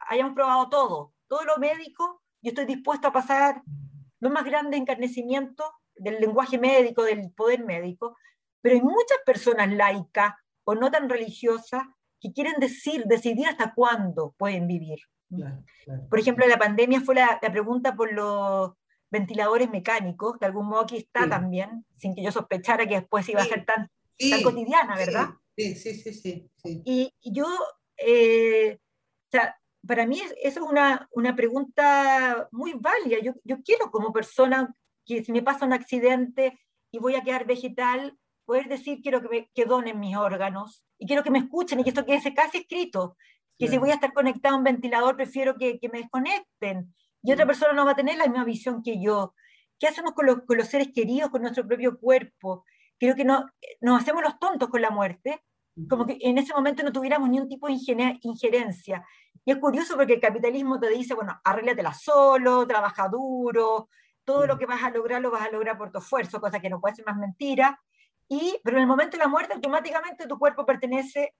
hayamos probado todo, todo lo médico, yo estoy dispuesto a pasar los más grandes encarnecimientos del lenguaje médico, del poder médico, pero hay muchas personas laicas o no tan religiosas que quieren decir, decidir hasta cuándo pueden vivir. Por ejemplo, la pandemia fue la, la, pregunta por los ventiladores mecánicos, de algún modo aquí está sí. también, sin que yo sospechara que después iba sí. a ser tan, tan cotidiana, ¿verdad? Sí, sí, sí, sí. Y, y, yo, eh, o sea, para mí eso es una, una pregunta muy válida. Yo, yo quiero como persona que si me pasa un accidente y voy a quedar vegetal, poder decir quiero que, me, que donen mis órganos y quiero que me escuchen y que esto quede casi escrito que si voy a estar conectado a un ventilador, prefiero que, que, me desconecten. Y otra persona no va a tener la misma visión que yo. ¿Qué hacemos con los, con los seres queridos, con nuestro propio cuerpo? Creo que no, nos hacemos los tontos con la muerte, como que en ese momento no tuviéramos ni un tipo de injerencia. Y es curioso porque el capitalismo te dice, bueno, arréglatela solo, trabaja duro, todo lo que vas a lograr lo vas a lograr por tu esfuerzo, cosa que no puede ser más mentira. Y, pero en el momento de la muerte, automáticamente tu cuerpo pertenece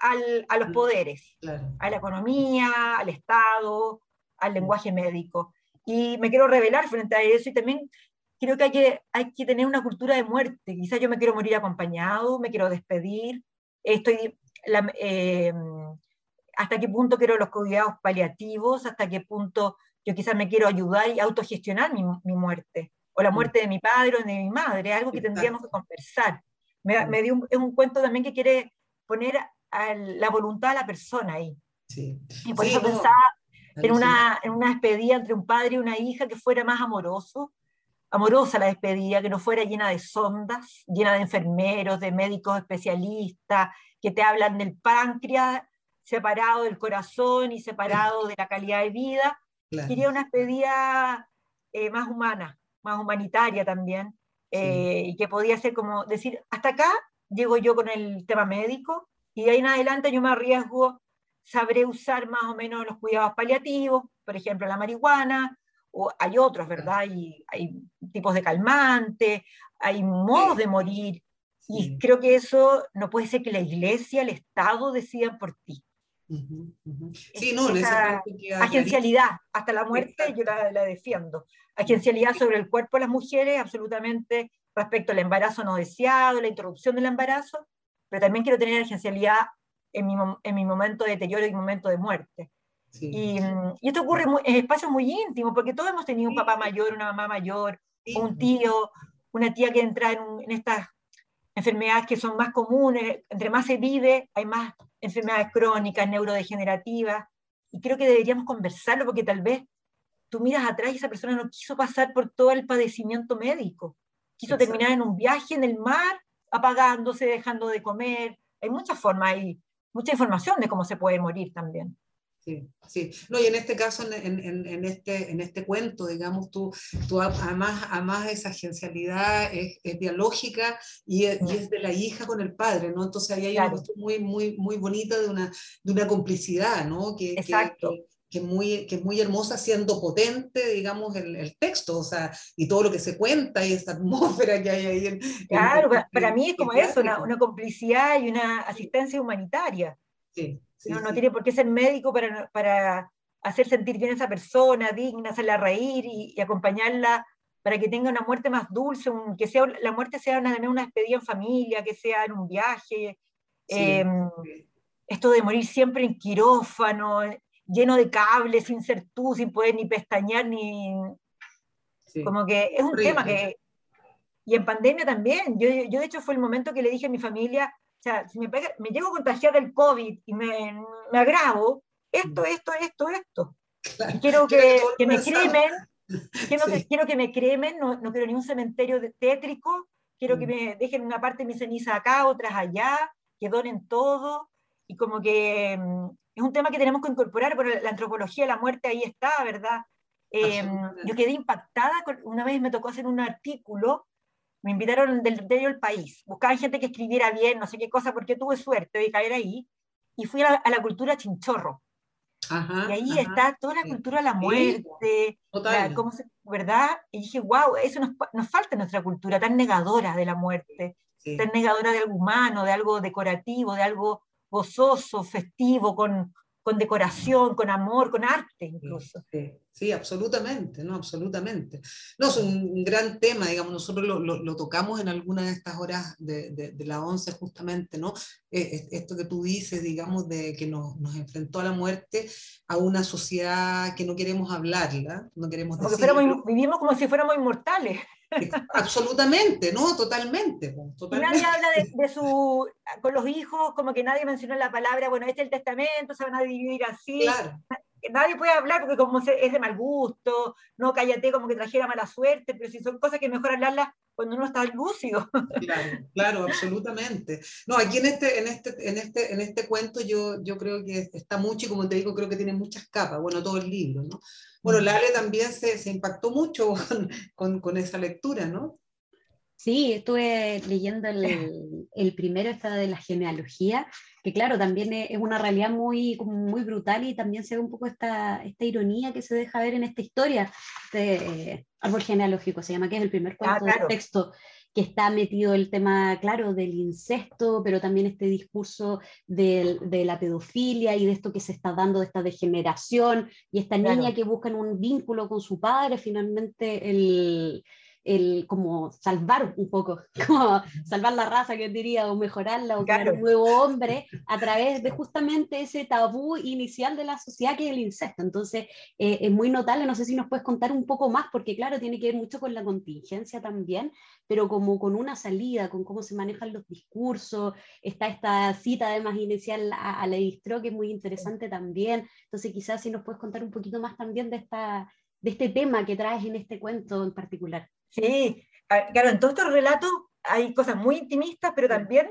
al, a los poderes, claro. a la economía, al Estado, al lenguaje médico. Y me quiero revelar frente a eso y también creo que hay que, hay que tener una cultura de muerte. Quizás yo me quiero morir acompañado, me quiero despedir, estoy, la, eh, hasta qué punto quiero los cuidados paliativos, hasta qué punto yo quizás me quiero ayudar y autogestionar mi, mi muerte, o la muerte de mi padre o de mi madre, algo que tendríamos que conversar. Me, me dio un, es un cuento también que quiere poner a la voluntad de la persona ahí. Sí. Y por sí, eso no. pensaba en una, en una despedida entre un padre y una hija que fuera más amoroso, amorosa la despedida, que no fuera llena de sondas, llena de enfermeros, de médicos especialistas, que te hablan del páncreas separado del corazón y separado de la calidad de vida. Claro. Quería una despedida eh, más humana, más humanitaria también, eh, y que podía ser como decir, hasta acá llego yo con el tema médico, y de ahí en adelante yo me arriesgo, sabré usar más o menos los cuidados paliativos, por ejemplo, la marihuana, o hay otros, ¿verdad? Hay, hay tipos de calmante, hay modos de morir, y Sí. creo que eso no puede ser que la iglesia, el Estado decidan por ti. Ujú. Sí, no, en queda agencialidad, hasta la muerte Exacto. yo la, la defiendo. Agencialidad sobre el cuerpo de las mujeres, absolutamente respecto al embarazo no deseado, la interrupción del embarazo, pero también quiero tener agencialidad en mi, en mi momento de deterioro y momento de muerte. Sí. Y, mm, y esto ocurre en espacios muy íntimos, porque todos hemos tenido un papá mayor, una mamá mayor, Sí, o un tío, una tía que entra en, en estas enfermedades que son más comunes, entre más se vive, hay más enfermedades crónicas, neurodegenerativas, y creo que deberíamos conversarlo porque tal vez tú miras atrás y esa persona no quiso pasar por todo el padecimiento médico, quiso Exacto. terminar en un viaje en el mar, apagándose, dejando de comer, hay muchas formas ahí, mucha información de cómo se puede morir también. Sí, sí. No, y en este caso, en, en, en, este, en este cuento, digamos, tú, tú además, además esa agencialidad es, es biológica y es, y es, de la hija con el padre, ¿no? Entonces ahí hay Claro. una cuestión muy, muy, muy bonita de una, de una complicidad, ¿no? Que, Exacto. que- que es muy, que muy hermosa, siendo potente, digamos, el, el, texto, o sea, y todo lo que se cuenta y esa atmósfera que hay ahí. En, claro, para, mí es como eso, una, una, complicidad y una asistencia humanitaria. Sí, sí, no, no sí. tiene por qué ser médico para, para hacer sentir bien a esa persona, digna, hacerla reír y, y acompañarla para que tenga una muerte más dulce, un, que sea, la muerte sea una, una despedida en familia, que sea en un viaje. Eh, esto de morir siempre en quirófano, lleno de cables, sin ser tú, sin poder ni pestañear, ni... Sí. Como que es un Horrible. tema que... Y en pandemia también. Yo, yo, de hecho, fue el momento que le dije a mi familia, o sea, si me, pega, me llego a contagiar del COVID y me, me agravo, esto, esto, esto, esto. Claro. Y quiero <laughs> que, que me cremen, quiero, Sí. que, quiero que me cremen, no, no quiero ni un cementerio tétrico, quiero Mm. que me dejen una parte de mi ceniza acá, otras allá, que donen todo, y como que mm, es un tema que tenemos que incorporar, pero la, antropología de la muerte ahí está, ¿verdad? Eh, yo quedé impactada, una vez me tocó hacer un artículo, me invitaron del diario El País, buscaban gente que escribiera bien, no sé qué cosa, porque tuve suerte de caer ahí, y fui a la, a la cultura chinchorro, Ajá, y ahí ajá. está toda la sí. cultura de la muerte, la- cómo se- ¿verdad? Y dije, wow, eso nos, nos falta en nuestra cultura, tan negadora de la muerte, Sí. tan negadora de algo humano, de algo decorativo, de algo gozoso, festivo, con, con decoración, con amor, con arte incluso. Sí, sí, absolutamente, ¿no? Absolutamente. No, es un, gran tema, digamos, nosotros lo, lo- lo tocamos en alguna de estas horas de, de- de la once justamente, ¿no? Eh, es- esto que tú dices, digamos, de que nos, nos enfrentó a la muerte a una sociedad que no queremos hablarla, no queremos Como que decirla, fuéramos, vivimos como si fuéramos inmortales. absolutamente, ¿no? Totalmente, nadie habla de, de su, con los hijos, como que nadie mencionó la palabra, bueno, este es el testamento, se van a dividir así. Claro, nadie puede hablar porque como es de mal gusto, no cállate como que trajera mala suerte, pero si son cosas que mejor hablarlas cuando uno está lúcido. <laughs> Claro, claro, absolutamente. No, aquí en este, en este, en este, en este cuento yo, yo creo que está mucho y como te digo, creo que tiene muchas capas, bueno, todo el libro, ¿no? Bueno, Lale también se, se impactó mucho <laughs> con, con, con esa lectura, ¿no? Sí, estuve leyendo el, <laughs> el primero, esta de la genealogía, que claro, también es una realidad muy, muy brutal y también se ve un poco esta, esta ironía que se deja ver en esta historia de eh, Árbol Genealógico, se llama, que es el primer cuento Ah, claro. del texto, que está metido el tema, claro, del incesto, pero también este discurso del- de la pedofilia y de esto que se está dando, de esta degeneración, y esta Claro. niña que busca un vínculo con su padre, finalmente el, el como salvar un poco, <laughs> como salvar la raza, que diría, o mejorarla, o crear Claro. un nuevo hombre a través de justamente ese tabú inicial de la sociedad que es el incesto. Entonces, eh, es muy notable, no sé si nos puedes contar un poco más, porque claro, tiene que ver mucho con la contingencia también, pero como con una salida, con cómo se manejan los discursos, está esta cita además inicial a, a la distro, que es muy interesante también, entonces quizás si nos puedes contar un poquito más también de, esta, de este tema que traes en este cuento en particular. Sí, claro, en todos estos relatos hay cosas muy intimistas, pero también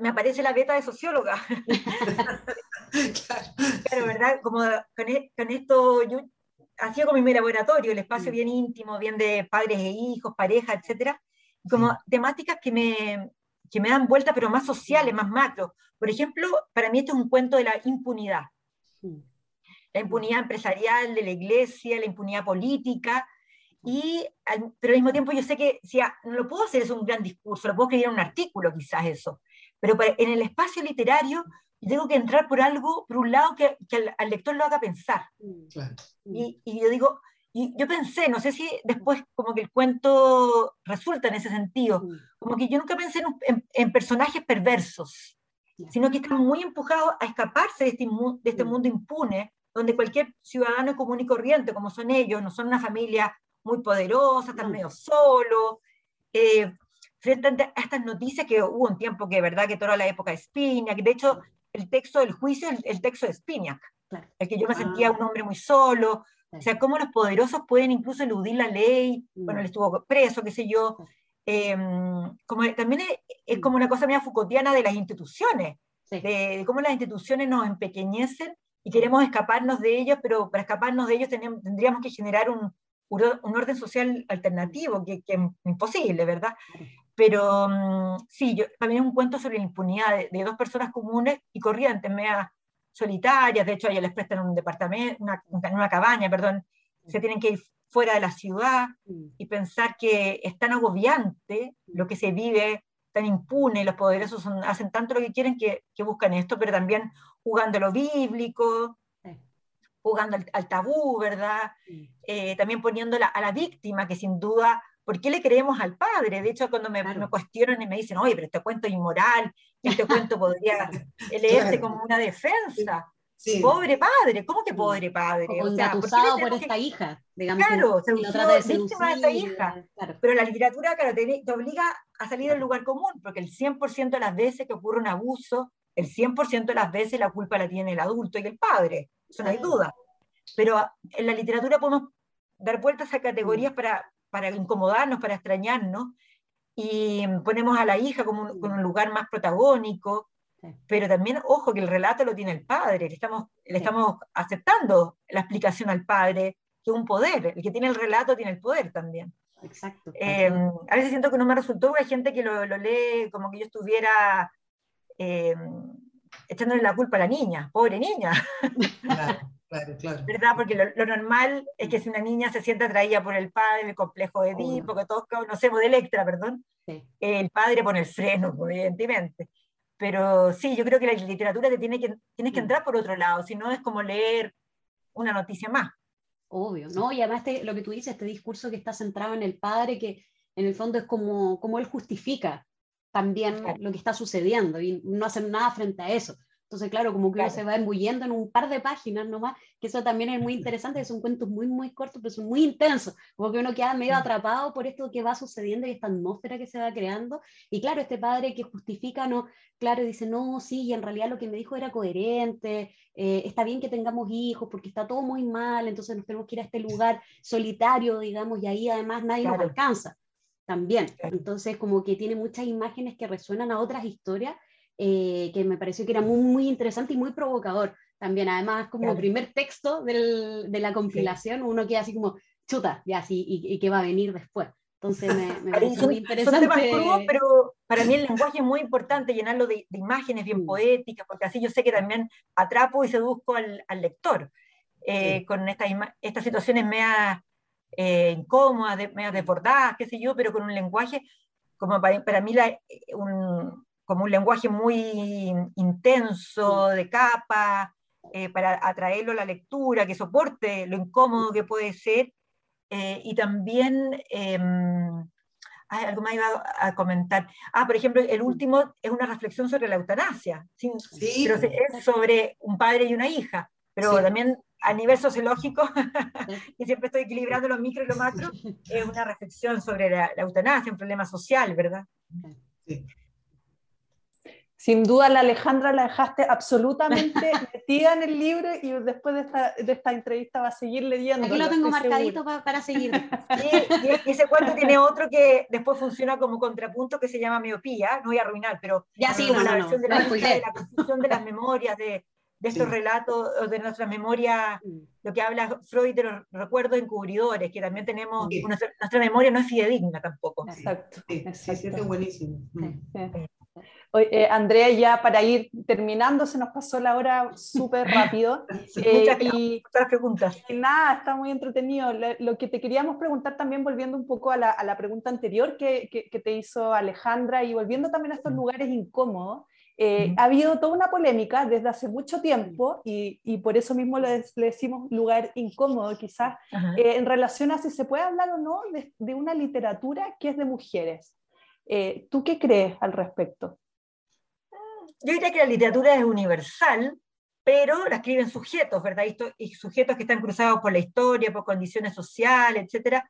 me aparece la beta de socióloga. Claro. <laughs> Claro, ¿verdad? Como con, e- esto, yo hacía como mi laboratorio, el espacio Mm. bien íntimo, bien de padres e hijos, pareja, etcétera, como Sí. temáticas que me, que me dan vuelta, pero más sociales, más macro. Por ejemplo, para mí esto es un cuento de la impunidad. Mm. La impunidad empresarial de la iglesia, la impunidad política, y al- pero al mismo tiempo yo sé que si a- no lo puedo hacer es un gran discurso, lo puedo escribir en un artículo quizás eso, pero para- en el espacio literario tengo que entrar por algo, por un lado que, que al, al lector lo haga pensar. Mm. Claro. Y, y yo digo, y yo pensé, no sé si después como que el cuento resulta en ese sentido, Mm. como que yo nunca pensé en, un- en- en personajes perversos, sino que están muy empujados a escaparse de este, de este Mm. mundo impune, donde cualquier ciudadano común y corriente, como son ellos, no son una familia muy poderosa, están Mm. medio solos, eh, frente a estas noticias que hubo un tiempo que, verdad, que toda la época de Spinac, de hecho, el texto del juicio, el, el texto de Spinac, Claro. el que yo me Ah. sentía un hombre muy solo, o sea, cómo los poderosos pueden incluso eludir la ley, Mm. bueno, él estuvo preso, qué sé yo, eh, como, también es, es Mm. como una cosa media Foucaultiana de las instituciones, Sí. de, de cómo las instituciones nos empequeñecen y queremos escaparnos de ellos, pero para escaparnos de ellos tenemos- tendríamos que generar un, un orden social alternativo, que, que es imposible, ¿verdad? Pero mm, sí, yo, también es un cuento sobre la impunidad de, de dos personas comunes y corrientes, mea solitarias, de hecho a ellas les prestan un departamento, una, una cabaña, perdón, se tienen que ir fuera de la ciudad y pensar que es tan agobiante lo que se vive, tan impune, los poderosos hacen tanto lo que quieren que, que, buscan esto, pero también jugando lo bíblico, jugando al, tabú, ¿verdad? Eh, también poniendo a la víctima, que sin duda, ¿por qué le creemos al padre? De hecho, cuando me, me cuestionan y me dicen, oye, pero este cuento es inmoral, este cuento podría <laughs> leerse como una defensa. Pobre padre, ¿cómo que pobre padre? O, sea, por esta hija, digamos. Claro, se usó víctima de esta hija. Pero la literatura, claro, te, te, obliga a salir del lugar común, porque el 100% de las veces que ocurre un abuso, el 100% de las veces la culpa la tiene el adulto y el padre, eso no hay duda. Pero en la literatura podemos dar vueltas a categorías para, para incomodarnos, para extrañarnos, y ponemos a la hija como con un lugar más protagónico, pero también, ojo, que el relato lo tiene el padre, le estamos, le estamos aceptando la explicación al padre, que es un poder, el que tiene el relato tiene el poder también. Exacto. Eh, a veces siento que no me resultó, hay gente que lo, lo lee como que yo estuviera eh, echándole la culpa a la niña, pobre niña. Claro, claro, claro. ¿Verdad? Porque lo, normal es que si una niña se siente atraída por el padre, el complejo de Edipo, que todos conocemos de Electra, perdón, el padre pone el freno, evidentemente. Pero sí, yo creo que la literatura te tiene que, tienes que mm. entrar por otro lado, si no es como leer una noticia más. Obvio, ¿no? Y además lo que tú dices, este discurso que está centrado en el padre, que en el fondo es como, como él justifica también lo que está sucediendo y no hacen nada frente a eso. Entonces, claro, como que uno se va embuyendo en un par de páginas nomás, que eso también es muy <laughs> interesante, son cuentos muy, muy cortos, pero son muy intensos, como que uno queda medio atrapado por esto que va sucediendo y esta atmósfera que se va creando. Y claro, este padre que justifica, no, claro, dice, no, sí, y en realidad lo que me dijo era coherente, eh, está bien que tengamos hijos porque está todo muy mal, entonces nos tenemos que ir a este lugar solitario, digamos, y ahí además nadie nos alcanza también. Entonces, como que tiene muchas imágenes que resuenan a otras historias eh, que me pareció que era muy, muy interesante y muy provocador también. Además, como primer texto del, de la compilación, uno queda así como, chuta, ya así, y, qué va a venir después. Entonces me, me <laughs> parece muy interesante. Son temas crudos, pero para mí el lenguaje es muy importante, llenarlo de, imágenes bien mm. poéticas, porque así yo sé que también atrapo y seduzco al, al lector. Eh, con estas, estas situaciones media eh, incómodas, de, media desbordadas, qué sé yo, pero con un lenguaje, como para, para mí la, un, como un lenguaje muy intenso, de capa, eh, para atraerlo a la lectura, que soporte lo incómodo que puede ser. Eh, y también, em, algo más iba a comentar. Ah, por ejemplo, el último es una reflexión sobre la eutanasia, sí. pero es sobre un padre y una hija, pero también a nivel sociológico, <laughs> y siempre estoy equilibrando lo micro y lo macro, <laughs> es una reflexión sobre la, la eutanasia, un problema social, ¿verdad? Sí. Sin duda, la Alejandra la dejaste absolutamente <laughs> metida en el libro y después de esta, de esta entrevista va a seguir leyendo. Aquí lo tengo marcadito para, seguir. y, ese cuento tiene otro que después funciona como contrapunto que se llama miopía. No voy a arruinar, pero ya sí, no, la no, versión de la, de la construcción de las memorias, de, de estos relatos, de nuestras memorias, mm. lo que habla Freud de los recuerdos encubridores, que también tenemos, nuestra, memoria no es fidedigna tampoco. Exacto. Sí, sí, es buenísimo. Mm. Eh, Andrea, ya para ir terminando, se nos pasó la hora súper <laughs> rápido. eh, y, muchas preguntas. Y nada, está muy entretenido. Lo que te queríamos preguntar también, volviendo un poco a la, a la pregunta anterior que, que, te hizo Alejandra y volviendo también a estos lugares incómodos, eh, ha habido toda una polémica desde hace mucho tiempo y, y por eso mismo le, le, decimos lugar incómodo quizás, eh, en relación a si se puede hablar o no de, de una literatura que es de mujeres. ¿Tú qué crees al respecto? yo diría que la literatura es universal, pero la escriben sujetos, ¿verdad? Y sujetos que están cruzados por la historia, por condiciones sociales, etc.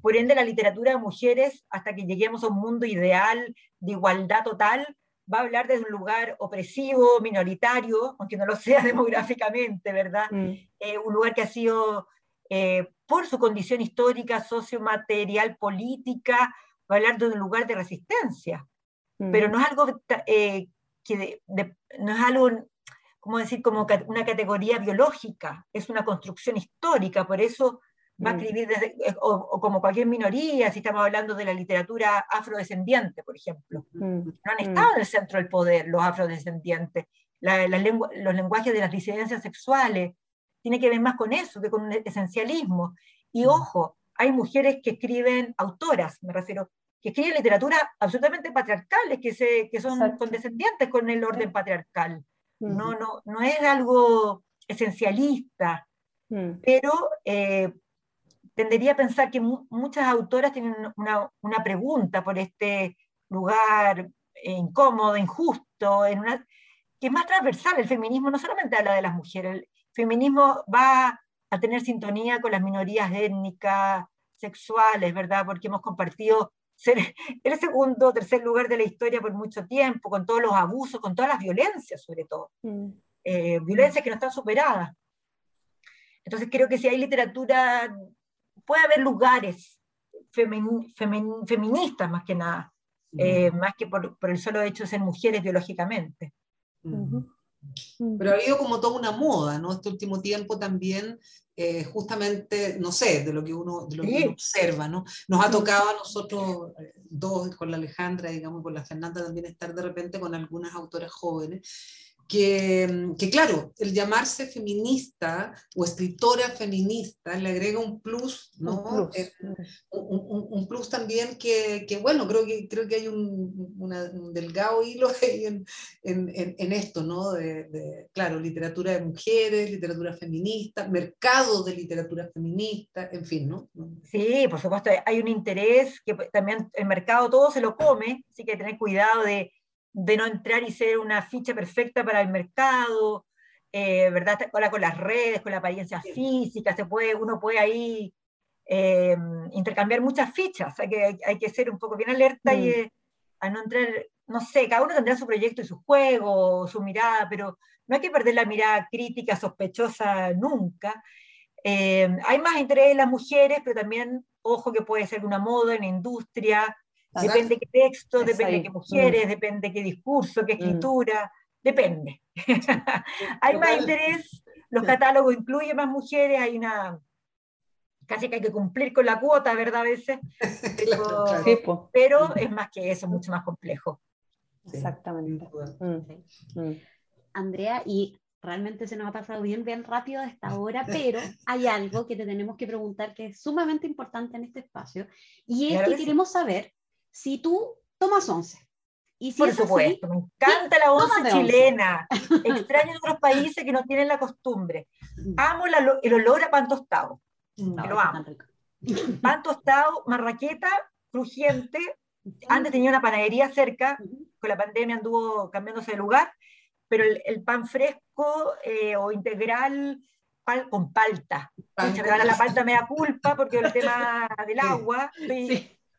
Por ende, la literatura de mujeres, hasta que lleguemos a un mundo ideal de igualdad total, va a hablar desde un lugar opresivo, minoritario, aunque no lo <laughs> sea demográficamente, ¿verdad? Mm. Eh, un lugar que ha sido, eh, por su condición histórica, sociomaterial, política, va a hablar de un lugar de resistencia. Mm. Pero no es algo eh, que no es algo, como decir, como una categoría biológica, es una construcción histórica, por eso va a mm. escribir desde, eh, o, como cualquier minoría, si estamos hablando de la literatura afrodescendiente, por ejemplo. Mm. No han estado en el centro del poder los afrodescendientes. los lenguajes de las disidencias sexuales, tiene que ver más con eso que con un esencialismo. Y mm. ojo, hay mujeres que escriben, autoras, me refiero, que escriben literatura absolutamente patriarcales, que, se, que son condescendientes con el orden patriarcal. No, no, no es algo esencialista, mm. pero eh, tendería a pensar que muchas autoras tienen una, una, pregunta por este lugar incómodo, injusto, en una, que es más transversal. El feminismo no solamente habla de las mujeres, el feminismo va a tener sintonía con las minorías étnicas, sexuales, ¿verdad? Porque hemos compartido ser <laughs> el segundo o tercer lugar de la historia por mucho tiempo, con todos los abusos, con todas las violencias sobre todo. Mm. Eh, violencias que no están superadas. Entonces creo que si hay literatura, puede haber lugares feministas más que nada, eh, más que por, el solo hecho de ser mujeres biológicamente. Pero ha habido como toda una moda, ¿no? Este último tiempo también, eh, justamente, no sé, de lo que uno, de lo que observa, ¿no? Nos ha tocado a nosotros eh, dos, con la Alejandra, digamos, con la Fernanda también, estar de repente con algunas autoras jóvenes que, que, claro, el llamarse feminista o escritora feminista le agrega un plus, ¿no? Un plus, eh, un, un, plus también que, que, bueno, creo que, creo que hay un, un delgado hilo <laughs> en, en, en, esto, ¿no? De, de, claro, literatura de mujeres, literatura feminista, mercado de literatura feminista, en fin, ¿no? Sí, por supuesto, hay un interés que también el mercado todo se lo come, así que tener cuidado de de no entrar y ser una ficha perfecta para el mercado, eh, ¿verdad? Con, con las redes, con la apariencia física, se puede, uno puede ahí eh, intercambiar muchas fichas, hay que, hay que ser un poco bien alerta y mm. eh, a no entrar, no sé, cada uno tendrá su proyecto y su juego, su mirada, pero no hay que perder la mirada crítica, sospechosa nunca. hay más interés en las mujeres, pero también, ojo, que puede ser una moda, en la industria, Depende qué texto, depende qué mujeres, mm. depende qué discurso, qué mm. escritura, depende. <laughs> hay más interés, los catálogos incluyen más mujeres, hay una casi que hay que cumplir con la cuota, ¿verdad? A veces. <laughs> Pero, es más que eso, mucho más complejo. Exactamente. Mm, Andrea, y realmente se nos ha pasado bien, bien rápido a esta hora, <laughs> pero hay algo que te tenemos que preguntar que es sumamente importante en este espacio, y es que queremos saber si tú tomas once. Y si Por supuesto, me encanta la once chilena. <laughs> Extraño otros países que no tienen la costumbre. Mm. Amo el olor a pan tostado. Mm. lo amo. <laughs> Pan tostado, marraqueta, crujiente. Antes tenía una panadería cerca, con la pandemia anduvo cambiándose de lugar, pero el, pan fresco eh, o integral con palta. ahora la palta me da culpa porque el tema <laughs> del agua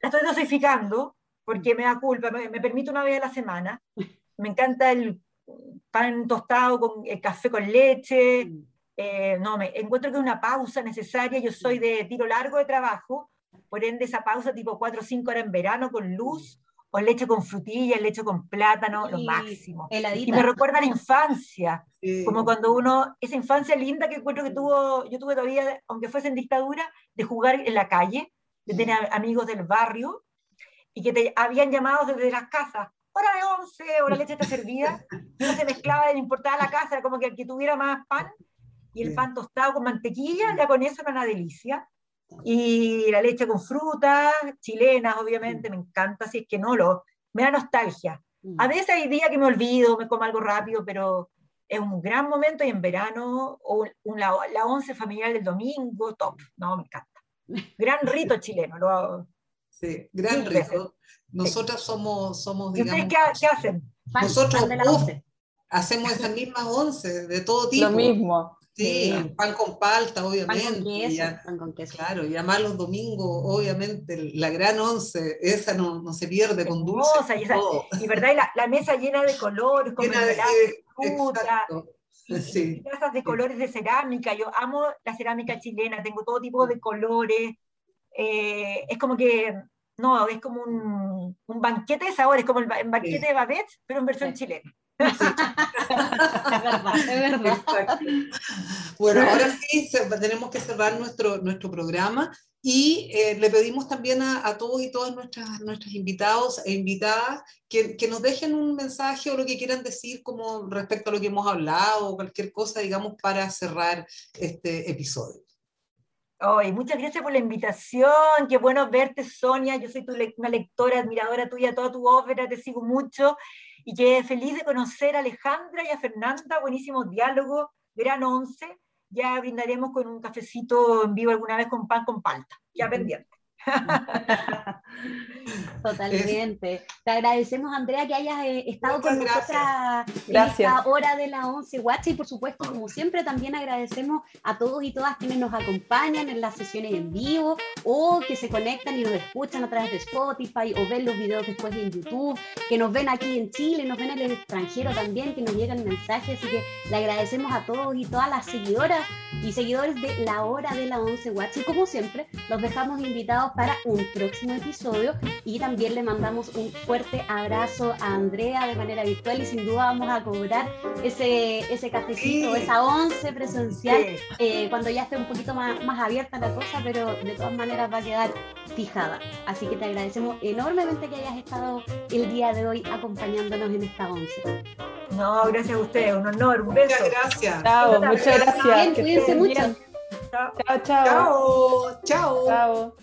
la estoy dosificando porque me da culpa, me, permite una vez a la semana. Me encanta el pan tostado con el café con leche. Eh, no, me encuentro que es una pausa necesaria. Yo soy de tiro largo de trabajo, por ende esa pausa tipo 4 o 5 horas en verano con luz, o leche con frutilla, leche con plátano, lo máximo. Y me recuerda a la infancia, como cuando uno, esa infancia linda que encuentro que tuvo, yo tuve todavía, aunque fuese en dictadura, de jugar en la calle, de tener amigos del barrio y que te habían llamado desde las casas, hora de once, o la leche está servida, y no se mezclaba, no importaba la casa, era como que el que tuviera más pan, y el pan tostado con mantequilla, ya con eso era una delicia. Y la leche con frutas, chilenas, obviamente, me encanta, si es que no lo, me da nostalgia. Mm. A veces hay días que me olvido, me como algo rápido, pero es un gran momento y en verano, o la, la once familiar del domingo, top, no, me encanta. Gran rito chileno. Lo, sí, gran rito. Nosotros somos, somos digamos... qué, qué, hacen? Nosotros hacemos esas mismas once, de todo tipo. Lo mismo. Sí, pan con palta, obviamente. Pan con queso, pan con queso. Claro, y además los domingos, obviamente, la gran once, esa no, no se pierde con dulce. Y, y, verdad, y la, la, mesa llena de colores, con <laughs> llena de, fruta, Sí. Casas de colores de cerámica, yo amo la cerámica chilena, tengo todo tipo de colores. Eh, es como que, no, es como un, un banquete de sabores, como el, banquete de Babette, pero en versión chilena. <laughs> es verdad, es verdad. Bueno, ahora sí tenemos que cerrar nuestro, nuestro programa. Y eh, le pedimos también a, todos y todas nuestras, nuestros invitados e invitadas que, que, nos dejen un mensaje o lo que quieran decir como respecto a lo que hemos hablado o cualquier cosa, digamos, para cerrar este episodio. Hoy, muchas gracias por la invitación, qué bueno verte, Sonia. Yo soy tu una lectora, admiradora tuya, toda tu ópera, te sigo mucho. Y que feliz de conocer a Alejandra y a Fernanda, buenísimos diálogos, gran once ya brindaremos con un cafecito en vivo alguna vez con pan con palta, ya pendiente. <laughs> Totalmente. Te agradecemos, Andrea, que hayas eh, estado con nosotras en esta hora de la 11 Watch y por supuesto, como siempre, también agradecemos a todos y todas quienes nos acompañan en las sesiones en vivo o que se conectan y nos escuchan a través de Spotify o ven los videos después en YouTube, que nos ven aquí en Chile, nos ven en el extranjero también, que nos llegan mensajes, así que le agradecemos a todos y todas las seguidoras y seguidores de la hora de la 11 Watch y como siempre, los dejamos invitados para un próximo episodio y también le mandamos un fuerte abrazo a Andrea de manera virtual y sin duda vamos a cobrar ese, ese cafecito, esa once presencial eh, cuando ya esté un poquito más, más abierta la cosa, pero de todas maneras va a quedar fijada. Así que te agradecemos enormemente que hayas estado el día de hoy acompañándonos en esta once. No, gracias a usted, un honor, un beso. Muchas gracias. Chao, muchas gracias. cuídense mucho. Chao, chao. Chao, chao. Chao.